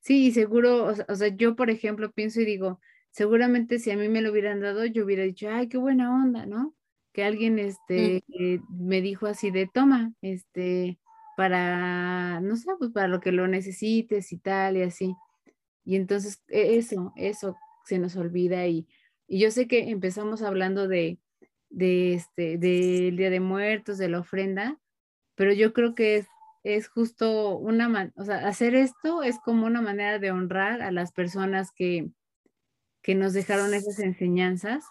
sí, seguro, o sea, yo por ejemplo pienso y digo, seguramente si a mí me lo hubieran dado, yo hubiera dicho, ay, qué buena onda, ¿no? Que alguien este, eh, me dijo así de toma, este, para, no sé, pues para lo que lo necesites y tal y así. Y entonces e, eso, eso se nos olvida y, y yo sé que empezamos hablando de, de este, del Día de Muertos, de la ofrenda, pero yo creo que es, es justo una, o sea, hacer esto es como una manera de honrar a las personas que, que nos dejaron esas enseñanzas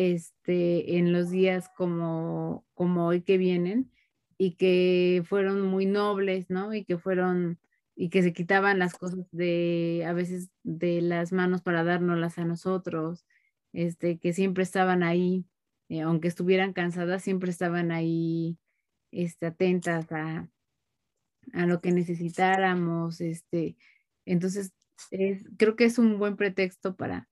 este, en los días como, como hoy que vienen y que fueron muy nobles, ¿no? Y que fueron, y que se quitaban las cosas de, a veces de las manos para dárnoslas a nosotros, este, que siempre estaban ahí, eh, aunque estuvieran cansadas, siempre estaban ahí, este, atentas a, a lo que necesitáramos, este, entonces creo que es un buen pretexto para,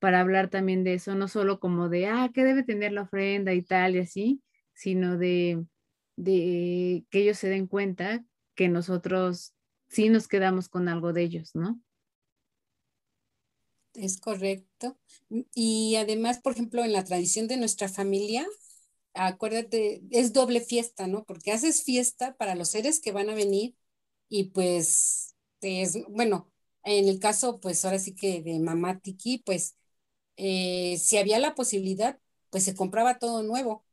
para hablar también de eso, no solo como de, ah, ¿qué debe tener la ofrenda y tal y así, sino de, de que ellos se den cuenta que nosotros sí nos quedamos con algo de ellos, ¿no? Es correcto. Y además, por ejemplo, en la tradición de nuestra familia, acuérdate, es doble fiesta, ¿no? Porque haces fiesta para los seres que van a venir y pues, es, bueno, en el caso, pues ahora sí que de mamá Tiki, pues eh, si había la posibilidad, pues se compraba todo nuevo,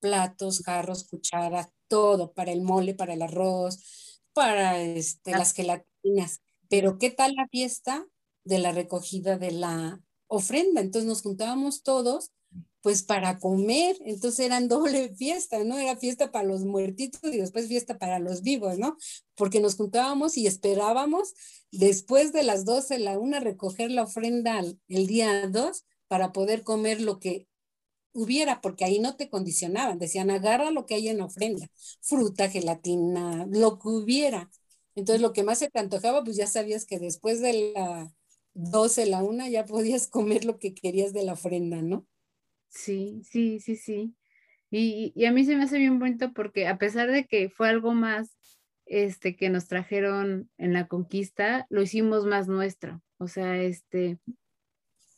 platos, jarros, cucharas, todo para el mole, para el arroz, para este, las gelatinas. Pero ¿qué tal la fiesta de la recogida de la ofrenda? Entonces nos juntábamos todos pues para comer, entonces eran [LAUGHS] doble fiesta, ¿no? Era fiesta para los muertitos y después fiesta para los vivos, ¿no? Porque nos juntábamos y esperábamos después de las 12, la una, recoger la ofrenda el día 2 para poder comer lo que hubiera, porque ahí no te condicionaban, decían, agarra lo que hay en ofrenda, fruta, gelatina, lo que hubiera. Entonces lo que más se te antojaba, pues ya sabías que después de la 12, la una, ya podías comer lo que querías de la ofrenda, ¿no? Sí, sí, sí, sí. Y, y, a mí se me hace bien bonito porque a pesar de que fue algo más este, que nos trajeron en la conquista, lo hicimos más nuestro. O sea, este,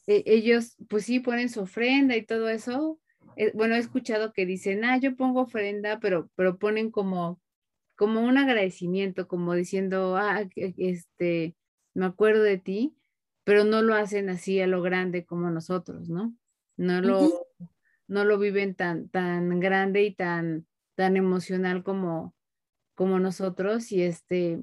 e, ellos pues sí ponen su ofrenda y todo eso. Eh, bueno, he escuchado que dicen, ah, yo pongo ofrenda, pero, pero ponen como, como un agradecimiento, como diciendo, ah, este, me acuerdo de ti, pero no lo hacen así a lo grande como nosotros, ¿no? No lo, no lo viven tan, tan grande y tan, tan emocional como, como nosotros. Y este,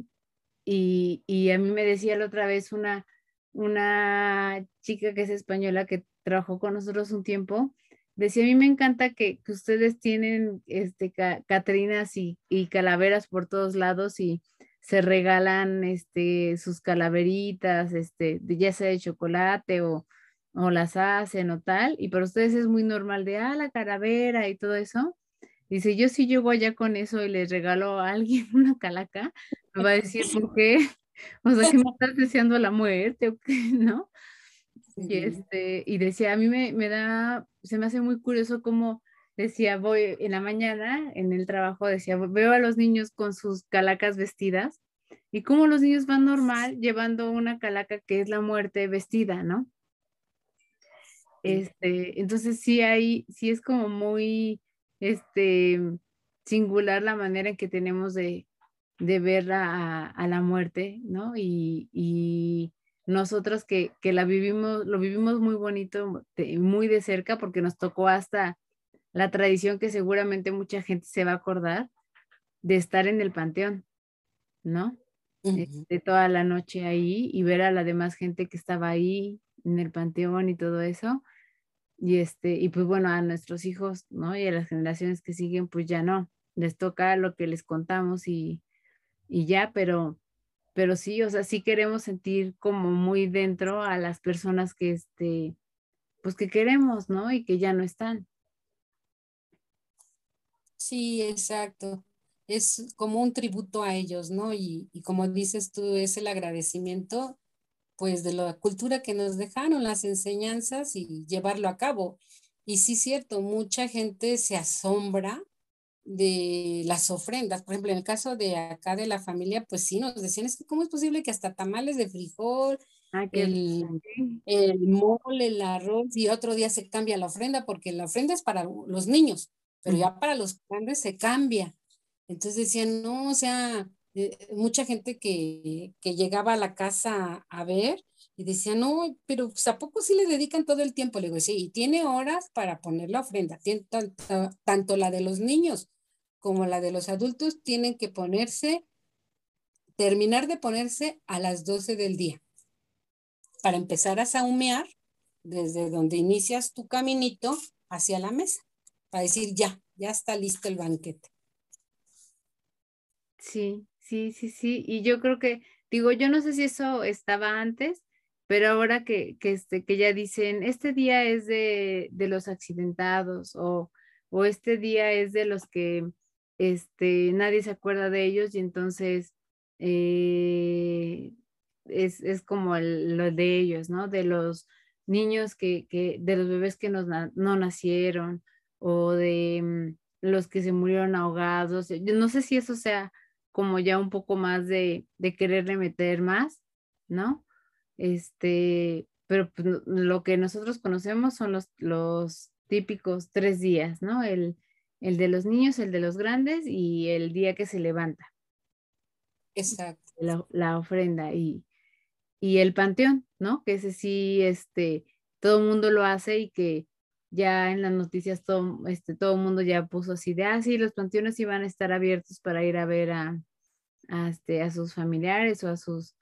y, y a mí me decía la otra vez una, una chica que es española que trabajó con nosotros un tiempo, decía, a mí me encanta que, que ustedes tienen este, catrinas y, y, calaveras por todos lados y se regalan este, sus calaveritas, este, ya sea de chocolate o, o las hacen o tal, y para ustedes es muy normal de, ah, la calavera y todo eso. Dice, yo si llego allá con eso y les regalo a alguien [LAUGHS] una calaca, me va a decir, [LAUGHS] ¿por qué? [LAUGHS] O sea, que me estás deseando la muerte o qué, ¿no? Y, este, y decía, a mí me, me da, se me hace muy curioso como decía, voy en la mañana en el trabajo, decía, veo a los niños con sus calacas vestidas y como los niños van normal llevando una calaca que es la muerte vestida, ¿no? Este, entonces sí hay, sí es como muy, este, singular la manera en que tenemos de, de ver a, a, la muerte, ¿no? Y, y nosotros que, que, la vivimos, lo vivimos muy bonito, muy de cerca, porque nos tocó hasta la tradición que seguramente mucha gente se va a acordar de estar en el panteón, ¿no? de este, toda la noche ahí y ver a la demás gente que estaba ahí en el panteón y todo eso. Y este, y pues bueno, a nuestros hijos, ¿no? Y a las generaciones que siguen, pues ya no, les toca lo que les contamos y, y ya, pero, pero sí, o sea, sí queremos sentir como muy dentro a las personas que, este, pues que queremos, ¿no? Y que ya no están. Sí, exacto. Es como un tributo a ellos, ¿no? Y, y como dices tú, es el agradecimiento, pues, de la cultura que nos dejaron, las enseñanzas y llevarlo a cabo. Y sí, cierto, mucha gente se asombra de las ofrendas. Por ejemplo, en el caso de acá de la familia, pues sí, nos decían, es que cómo es posible que hasta tamales de frijol, ah, el, el mole, el arroz, y otro día se cambia la ofrenda, porque la ofrenda es para los niños, pero ya para los grandes se cambia. Entonces decían, no, o sea, eh, mucha gente que, que, llegaba a la casa a, ver y decía, no, pero pues, ¿a poco le dedican todo el tiempo? Le digo, sí, y tiene horas para poner la ofrenda. Tiene tanto, tanto la de los niños como la de los adultos tienen que ponerse, terminar de ponerse a las 12 del día para empezar a saumear desde donde inicias tu caminito hacia la mesa para decir ya, ya está listo el banquete. Sí, sí, sí, sí. Y yo creo que, digo, yo no sé si eso estaba antes, pero ahora que, que, este, que ya dicen, este día es de, de los accidentados o, o, este día es de los que este, nadie se acuerda de ellos y entonces eh, es, es, como lo de ellos, ¿no? De los niños que, que de los bebés que no nacieron o de mm, los que se murieron ahogados. Yo no sé si eso sea como ya un poco más de, de quererle meter más, ¿no? Este, pero pues, lo que nosotros conocemos son los, los típicos tres días, ¿no? El, el de los niños, el de los grandes y el día que se levanta. Exacto. La, la ofrenda y, y el panteón, ¿no? Que ese sí, este, todo el mundo lo hace y que ya en las noticias todo, este, todo el mundo ya puso así de, ah, sí, los panteones iban a estar abiertos para ir a ver a, este, a sus familiares o a sus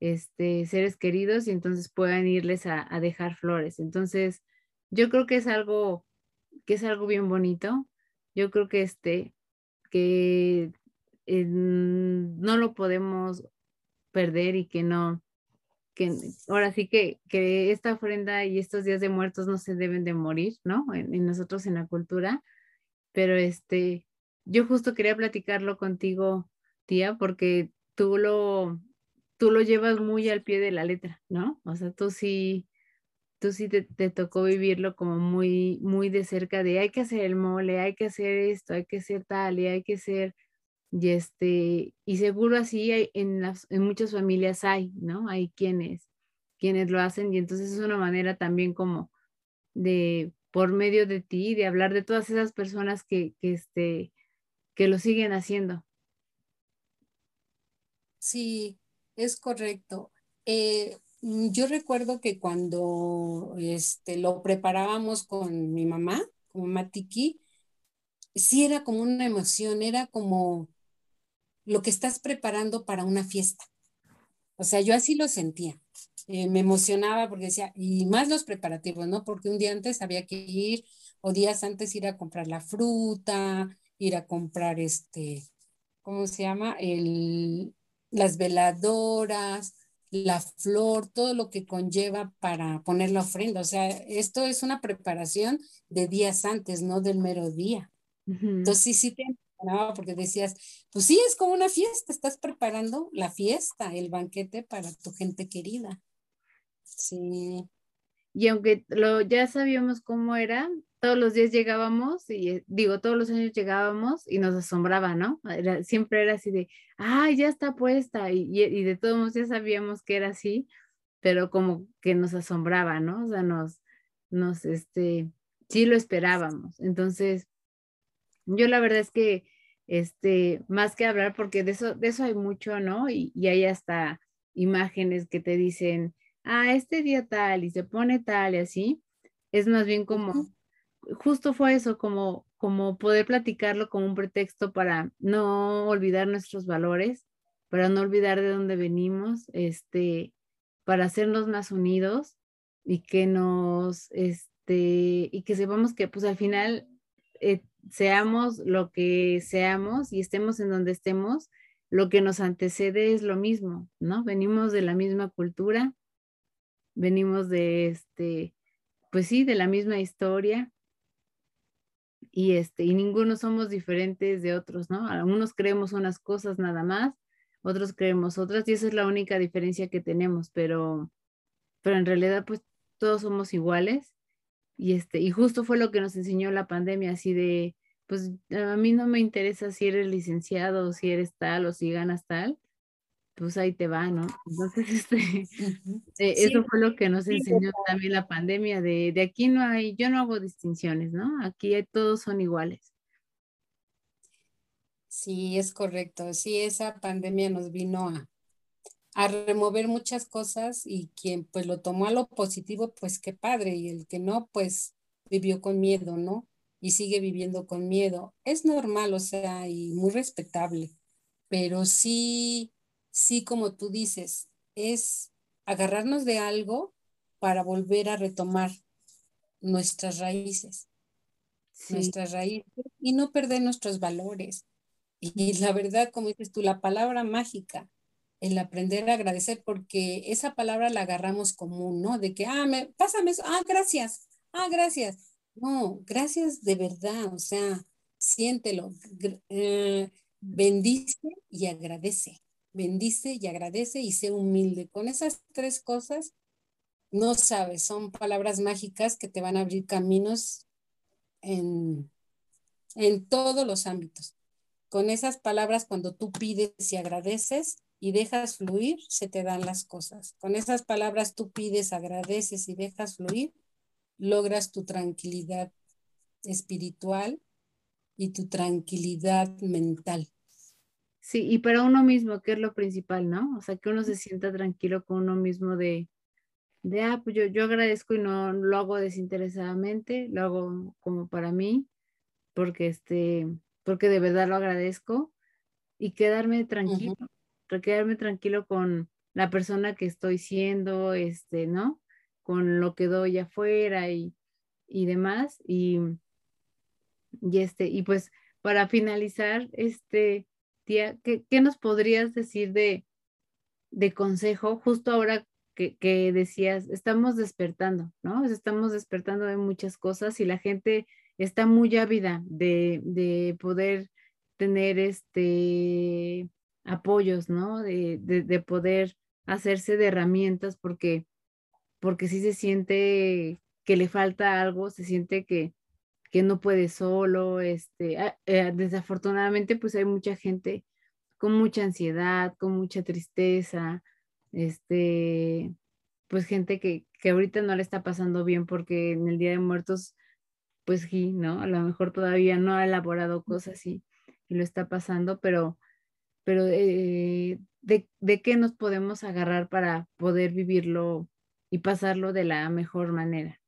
este, seres queridos y entonces puedan irles a, a, dejar flores. Entonces, yo creo que es algo, que es algo bien bonito. Yo creo que este, que eh, no lo podemos perder y que no, que ahora sí que, que esta ofrenda y estos días de muertos no se deben de morir, ¿no? En, nosotros en la cultura, pero este, yo justo quería platicarlo contigo, tía, porque tú lo, tú lo llevas muy al pie de la letra, ¿no? O sea, tú sí, tú sí te, te, tocó vivirlo como muy, muy de cerca de hay que hacer el mole, hay que hacer esto, hay que hacer tal y hay que hacer y este, y seguro así hay, en, las, en muchas familias hay, ¿no? Hay quienes, quienes lo hacen y entonces es una manera también como de, por medio de ti, de hablar de todas esas personas que, que, este, que lo siguen haciendo. Sí, es correcto. Eh, yo recuerdo que cuando este, lo preparábamos con mi mamá, como Matiki, sí era como una emoción, era como lo que estás preparando para una fiesta. O sea, yo así lo sentía. Eh, me emocionaba porque decía, y más los preparativos, ¿no? Porque un día antes había que ir, o días antes ir a comprar la fruta, ir a comprar este, ¿cómo se llama? El, las veladoras, la flor, todo lo que conlleva para poner la ofrenda. O sea, esto es una preparación de días antes, no del mero día. Entonces sí, sí te emocionaba porque decías, pues sí, es como una fiesta, estás preparando la fiesta, el banquete para tu gente querida. Sí. Y aunque lo, ya sabíamos cómo era, todos los días llegábamos y eh, digo, todos los años llegábamos y nos asombraba, ¿no? siempre era así de, ay, ya está puesta y, y, de todos modos ya sabíamos que era así, pero como que nos asombraba, ¿no? O sea, nos, nos, este, sí lo esperábamos. Entonces, yo la verdad es que, este, más que hablar, porque de eso, de eso hay mucho, ¿no? Y, y hay hasta imágenes que te dicen, ah, este día tal y se pone tal y así, es más bien como justo fue eso, como, como poder platicarlo como un pretexto para no olvidar nuestros valores, para no olvidar de dónde venimos, este, para hacernos más unidos y que nos, este, y que sepamos que pues al final eh, seamos lo que seamos y estemos en donde estemos, lo que nos antecede es lo mismo, ¿no? Venimos de la misma cultura, venimos de este, pues sí, de la misma historia y este, y ninguno somos diferentes de otros, ¿no? Algunos creemos unas cosas nada más, otros creemos otras, y esa es la única diferencia que tenemos, pero, pero en realidad, pues todos somos iguales. Y este, y justo fue lo que nos enseñó la pandemia, así de, pues a mí no me interesa si eres licenciado, o si eres tal, o si ganas tal, pues ahí te va, ¿no? Entonces, [LAUGHS] este, eh, eso fue lo que nos enseñó también la pandemia, de, de, aquí no hay, yo no hago distinciones, ¿no? Aquí todos son iguales. Sí, es correcto. Sí, esa pandemia nos vino a, a remover muchas cosas y quien pues lo tomó a lo positivo, pues qué padre, y el que no, pues vivió con miedo, ¿no? Y sigue viviendo con miedo. Es normal, o sea, y muy respetable, pero sí sí, como tú dices, es agarrarnos de algo para volver a retomar nuestras raíces, nuestras raíces y no perder nuestros valores. Y la verdad, como dices tú, la palabra mágica, el aprender a agradecer, porque esa palabra la agarramos común, ¿no? De que, ah, me, pásame eso, ah, gracias, ah, gracias. No, gracias de verdad, o sea, siéntelo, eh, bendice y agradece bendice y agradece y sé humilde. Con esas tres cosas, no sabes, son palabras mágicas que te van a abrir caminos en, en todos los ámbitos. Con esas palabras, cuando tú pides y agradeces y dejas fluir, se te dan las cosas. Con esas palabras tú pides, agradeces y dejas fluir, logras tu tranquilidad espiritual y tu tranquilidad mental. Sí, y para uno mismo, que es lo principal, ¿no? O sea, que uno se sienta tranquilo con uno mismo de, de ah, pues yo, yo agradezco y no lo hago desinteresadamente, lo hago como para mí, porque este, porque de verdad lo agradezco y quedarme tranquilo, quedarme tranquilo con la persona que estoy siendo, este, ¿no? Con lo que doy afuera y, y demás. Y, y este, y pues para finalizar, este, tía, ¿qué, nos podrías decir de, consejo justo ahora que, decías, estamos despertando, ¿no? Estamos despertando de muchas cosas y la gente está muy ávida de, poder tener este apoyos, ¿no? De, poder hacerse de herramientas porque, porque sí se siente que le falta algo, se siente que, que no puede solo, este, ah, eh, desafortunadamente pues hay mucha gente con mucha ansiedad, con mucha tristeza, este, pues gente que, que ahorita no le está pasando bien porque en el Día de Muertos, pues sí, ¿no? A lo mejor todavía no ha elaborado cosas y, y lo está pasando, pero, pero eh, de, de, qué nos podemos agarrar para poder vivirlo y pasarlo de la mejor manera?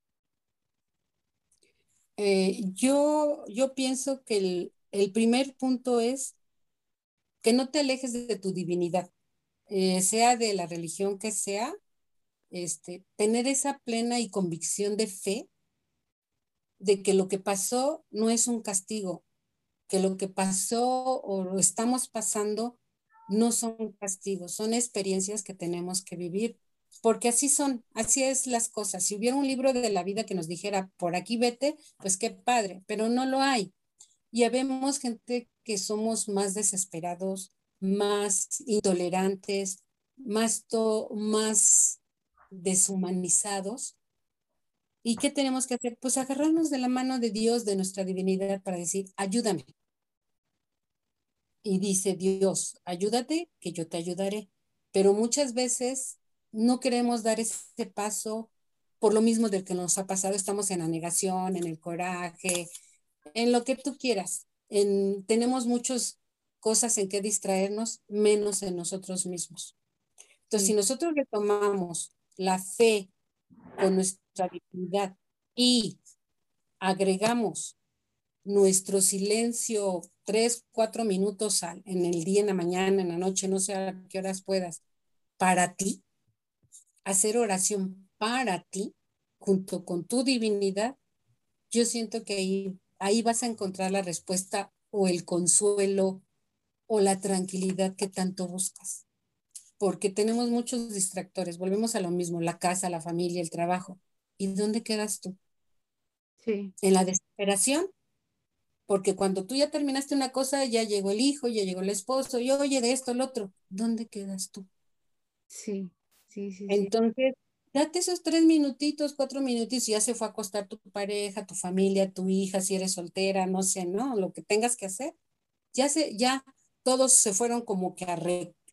Eh, yo, yo pienso que el, primer punto es que no te alejes de, tu divinidad, eh, sea de la religión que sea, este, tener esa plena y convicción de fe de que lo que pasó no es un castigo, que lo que pasó o lo estamos pasando no son castigos, son experiencias que tenemos que vivir, porque así son, así es las cosas. Si hubiera un libro de la vida que nos dijera, por aquí vete, pues qué padre, pero no lo hay. Y vemos gente que somos más desesperados, más intolerantes, más, más deshumanizados. ¿Y qué tenemos que hacer? Pues agarrarnos de la mano de Dios, de nuestra divinidad, para decir, ayúdame. Y dice Dios, ayúdate, que yo te ayudaré. Pero muchas veces no queremos dar ese paso por lo mismo del que nos ha pasado. Estamos en la negación, en el coraje, en lo que tú quieras. En, tenemos muchas cosas en que distraernos, menos en nosotros mismos. Entonces, si nosotros retomamos la fe con nuestra divinidad y agregamos nuestro silencio tres, cuatro minutos en el día, en la mañana, en la noche, no sé a qué horas puedas, para ti, hacer oración para ti, junto con tu divinidad, yo siento que ahí, ahí vas a encontrar la respuesta o el consuelo o la tranquilidad que tanto buscas. Porque tenemos muchos distractores. Volvemos a lo mismo, la casa, la familia, el trabajo. ¿Y dónde quedas tú? Sí. En la desesperación. Porque cuando tú ya terminaste una cosa, ya llegó el hijo, ya llegó el esposo, y oye de esto, el otro. ¿Dónde quedas tú? Sí, sí, sí. Entonces, date esos tres minutitos, cuatro minutitos, y ya se fue a acostar tu pareja, tu familia, tu hija, si eres soltera, no sé, ¿no? Lo que tengas que hacer. Ya se, ya todos se fueron como que a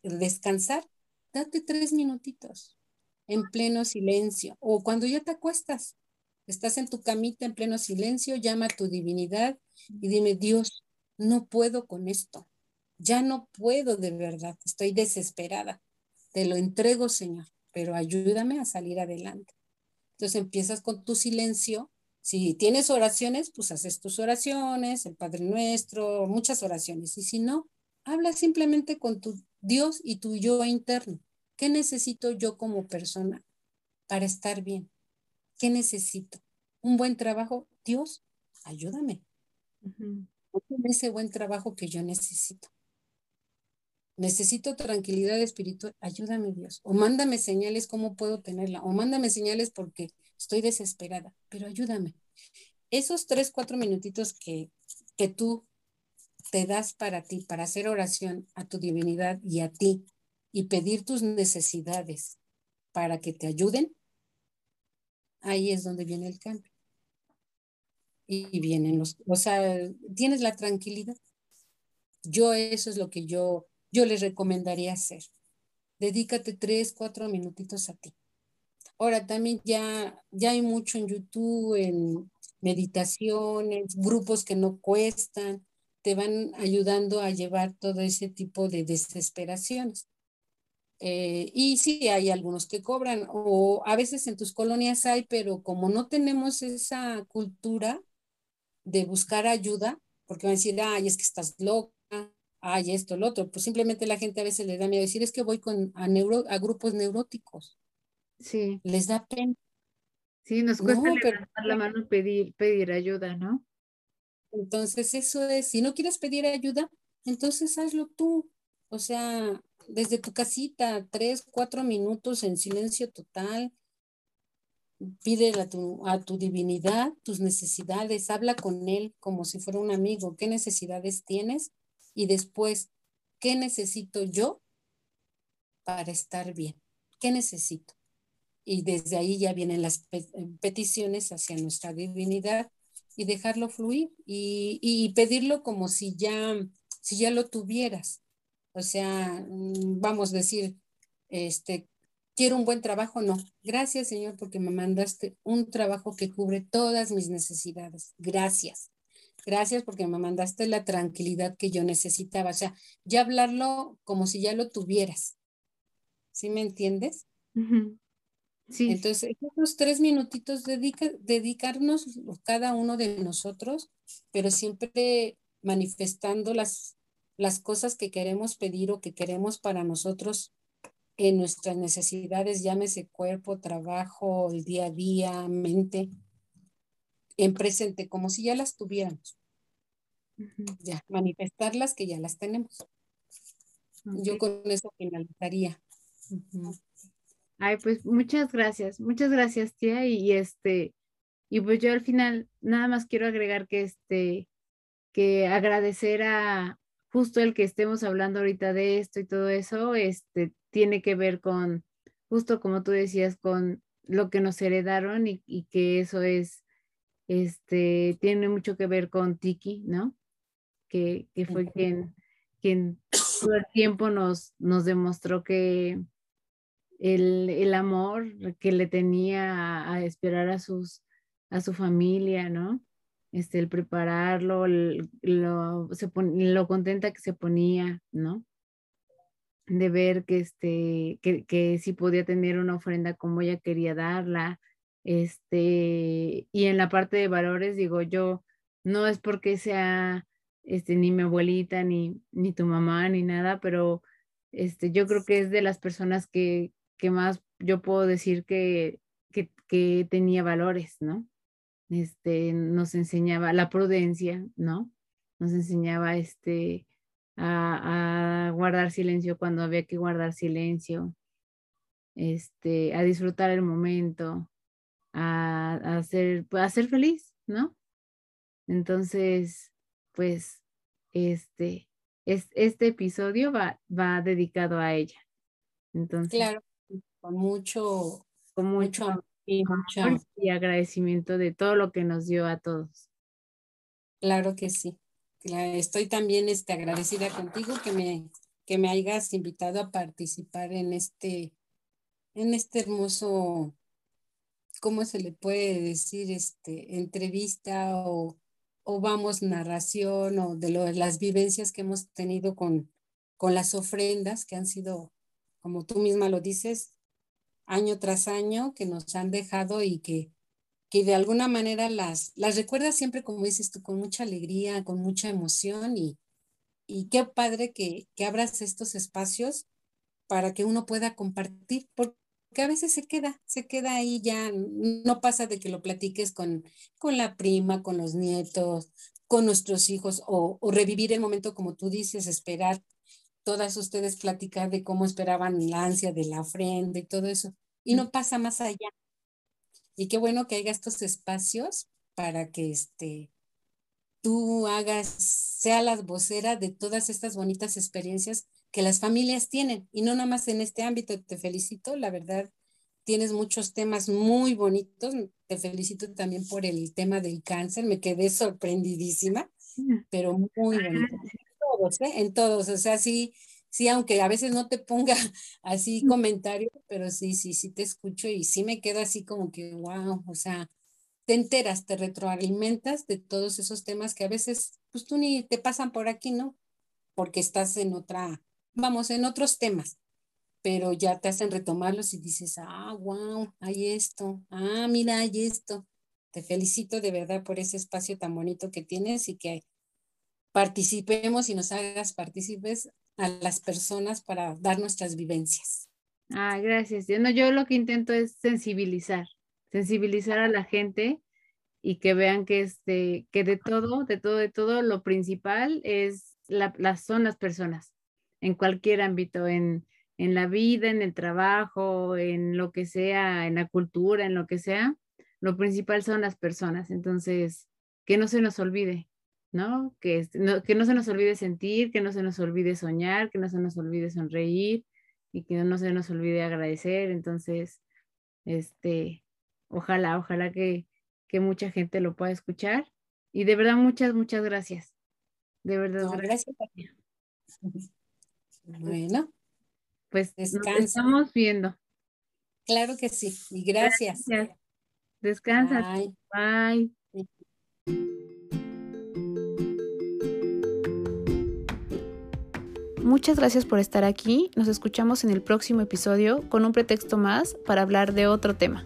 descansar, date tres minutitos en pleno silencio o cuando ya te acuestas, estás en tu camita en pleno silencio, llama a tu divinidad y dime, Dios, no puedo con esto, ya no puedo de verdad, estoy desesperada, te lo entrego, Señor, pero ayúdame a salir adelante. Entonces empiezas con tu silencio. Si tienes oraciones, pues haces tus oraciones, el Padre Nuestro, muchas oraciones. Y si no, Habla simplemente con tu Dios y tu yo interno. ¿Qué necesito yo como persona para estar bien? ¿Qué necesito? ¿Un buen trabajo? Dios, ayúdame. Uh ese buen trabajo que yo necesito. Necesito tranquilidad espiritual. Ayúdame, Dios. O mándame señales cómo puedo tenerla. O mándame señales porque estoy desesperada. Pero ayúdame. Esos tres, cuatro minutitos que, que tú te das para ti, para hacer oración a tu divinidad y a ti y pedir tus necesidades para que te ayuden, ahí es donde viene el cambio. Y vienen los, o sea, tienes la tranquilidad. Yo eso es lo que yo, yo les recomendaría hacer. Dedícate tres, cuatro minutitos a ti. Ahora también ya, ya hay mucho en YouTube, en meditaciones, grupos que no cuestan te van ayudando a llevar todo ese tipo de desesperaciones. Eh, y sí, hay algunos que cobran, o a veces en tus colonias hay, pero como no tenemos esa cultura de buscar ayuda, porque van a decir, ay, es que estás loca, ay, esto, lo otro, pues simplemente la gente a veces le da miedo decir, es que voy con, a, neuro, a grupos neuróticos. Sí. Les da pena. Sí, nos cuesta levantar la mano y pedir, pedir ayuda, ¿no? Entonces, eso es, si no quieres pedir ayuda, entonces hazlo tú. O sea, desde tu casita, tres, cuatro minutos en silencio total. Pídele a tu, a tu divinidad tus necesidades, habla con él como si fuera un amigo. ¿Qué necesidades tienes? Y después, ¿qué necesito yo para estar bien? ¿Qué necesito? Y desde ahí ya vienen las peticiones hacia nuestra divinidad y dejarlo fluir y, pedirlo como si ya, si ya lo tuvieras. O sea, mm, vamos a decir, este, quiero un buen trabajo, no. Gracias, Señor, porque me mandaste un trabajo que cubre todas mis necesidades. Gracias. Gracias porque me mandaste la tranquilidad que yo necesitaba. O sea, ya hablarlo como si ya lo tuvieras. ¿Sí me entiendes? Entonces, esos tres minutitos dedica, dedicarnos cada uno de nosotros, pero siempre manifestando las, las cosas que queremos pedir o que queremos para nosotros en nuestras necesidades, llámese cuerpo, trabajo, el día a día, mente, en presente, como si ya las tuviéramos. Ya, manifestarlas que ya las tenemos. Yo con eso finalizaría. Ay, pues muchas gracias, muchas gracias, tía. Y, este, y pues yo al final nada más quiero agregar que este, que agradecer a justo el que estemos hablando ahorita de esto y todo eso, este, tiene que ver con, justo como tú decías, con lo que nos heredaron y, y que eso es, este, tiene mucho que ver con Tiki, ¿no? Que, que fue quien, quien todo el tiempo nos, nos demostró que, el, amor que le tenía a, esperar a, sus, a su familia, ¿no? Este, el prepararlo, lo, se lo contenta que se ponía, ¿no? De ver que, este, que, que sí podía tener una ofrenda como ella quería darla. Este, y en la parte de valores, digo, yo no es porque sea este, ni mi abuelita, ni, ni tu mamá, ni nada, pero este, yo creo que es de las personas que, que más yo puedo decir que, que, tenía valores, ¿no? Este, nos enseñaba la prudencia, ¿no? Nos enseñaba este, a, guardar silencio cuando había que guardar silencio, este, a disfrutar el momento, a, ser, pues, a ser feliz, ¿no? Entonces, pues, este, es, este episodio va, va dedicado a ella. Entonces, claro con mucho, con mucho, y, y agradecimiento de todo lo que nos dio a todos. Claro que sí. Estoy también este, agradecida contigo que me, que me hayas invitado a participar en este, en este hermoso, ¿cómo se le puede decir? Este, entrevista o, o vamos, narración o de lo, las vivencias que hemos tenido con, con las ofrendas que han sido, como tú misma lo dices, año tras año que nos han dejado y que, que de alguna manera las, las recuerdas siempre, como dices tú, con mucha alegría, con mucha emoción y, y qué padre que, que abras estos espacios para que uno pueda compartir, porque a veces se queda, se queda ahí ya, no pasa de que lo platiques con, con la prima, con los nietos, con nuestros hijos, o, o revivir el momento como tú dices, esperar todas ustedes platicar de cómo esperaban la ansia de la ofrenda y todo eso, y no pasa más allá. Y qué bueno que haya estos espacios para que este, tú hagas, sea la vocera de todas estas bonitas experiencias que las familias tienen, y no nada más en este ámbito. Te felicito, la verdad, tienes muchos temas muy bonitos. Te felicito también por el tema del cáncer, me quedé sorprendidísima, pero muy bonito todos, ¿eh? En todos, o sea, sí, sí, aunque a veces no te ponga [LAUGHS] así comentarios, pero sí, sí, sí te escucho y sí me quedo así como que, wow, o sea, te enteras, te retroalimentas de todos esos temas que a veces, pues tú ni te pasan por aquí, ¿no? Porque estás en otra, vamos, en otros temas, pero ya te hacen retomarlos y dices, ah, wow, hay esto, ah, mira, hay esto. Te felicito de verdad por ese espacio tan bonito que tienes y que participemos y nos hagas partícipes a las personas para dar nuestras vivencias. Ah, gracias. Yo, no, yo lo que intento es sensibilizar, sensibilizar a la gente y que vean que, este, que de todo, de todo, de todo, lo principal es la, las, son las personas, en cualquier ámbito, en, en la vida, en el trabajo, en lo que sea, en la cultura, en lo que sea, lo principal son las personas. Entonces, que no se nos olvide, ¿no? Que, no, que no se nos olvide sentir, que no se nos olvide soñar, que no se nos olvide sonreír y que no se nos olvide agradecer. Entonces, este, ojalá, ojalá que, que mucha gente lo pueda escuchar. Y de verdad, muchas, muchas gracias. De verdad, gracias. Bueno, pues nos estamos viendo. Claro que sí, y gracias. Descansa. Bye. Muchas gracias por estar aquí. Nos escuchamos en el próximo episodio con un pretexto más para hablar de otro tema.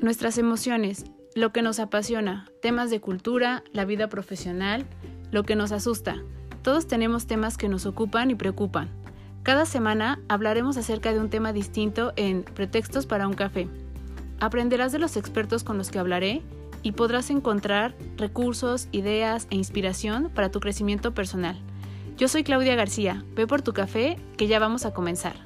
Nuestras emociones, lo que nos apasiona, temas de cultura, la vida profesional, lo que nos asusta. Todos tenemos temas que nos ocupan y preocupan. Cada semana hablaremos acerca de un tema distinto en Pretextos para un café. Aprenderás de los expertos con los que hablaré y podrás encontrar recursos, ideas e inspiración para tu crecimiento personal. Yo soy Claudia García, ve por tu café que ya vamos a comenzar.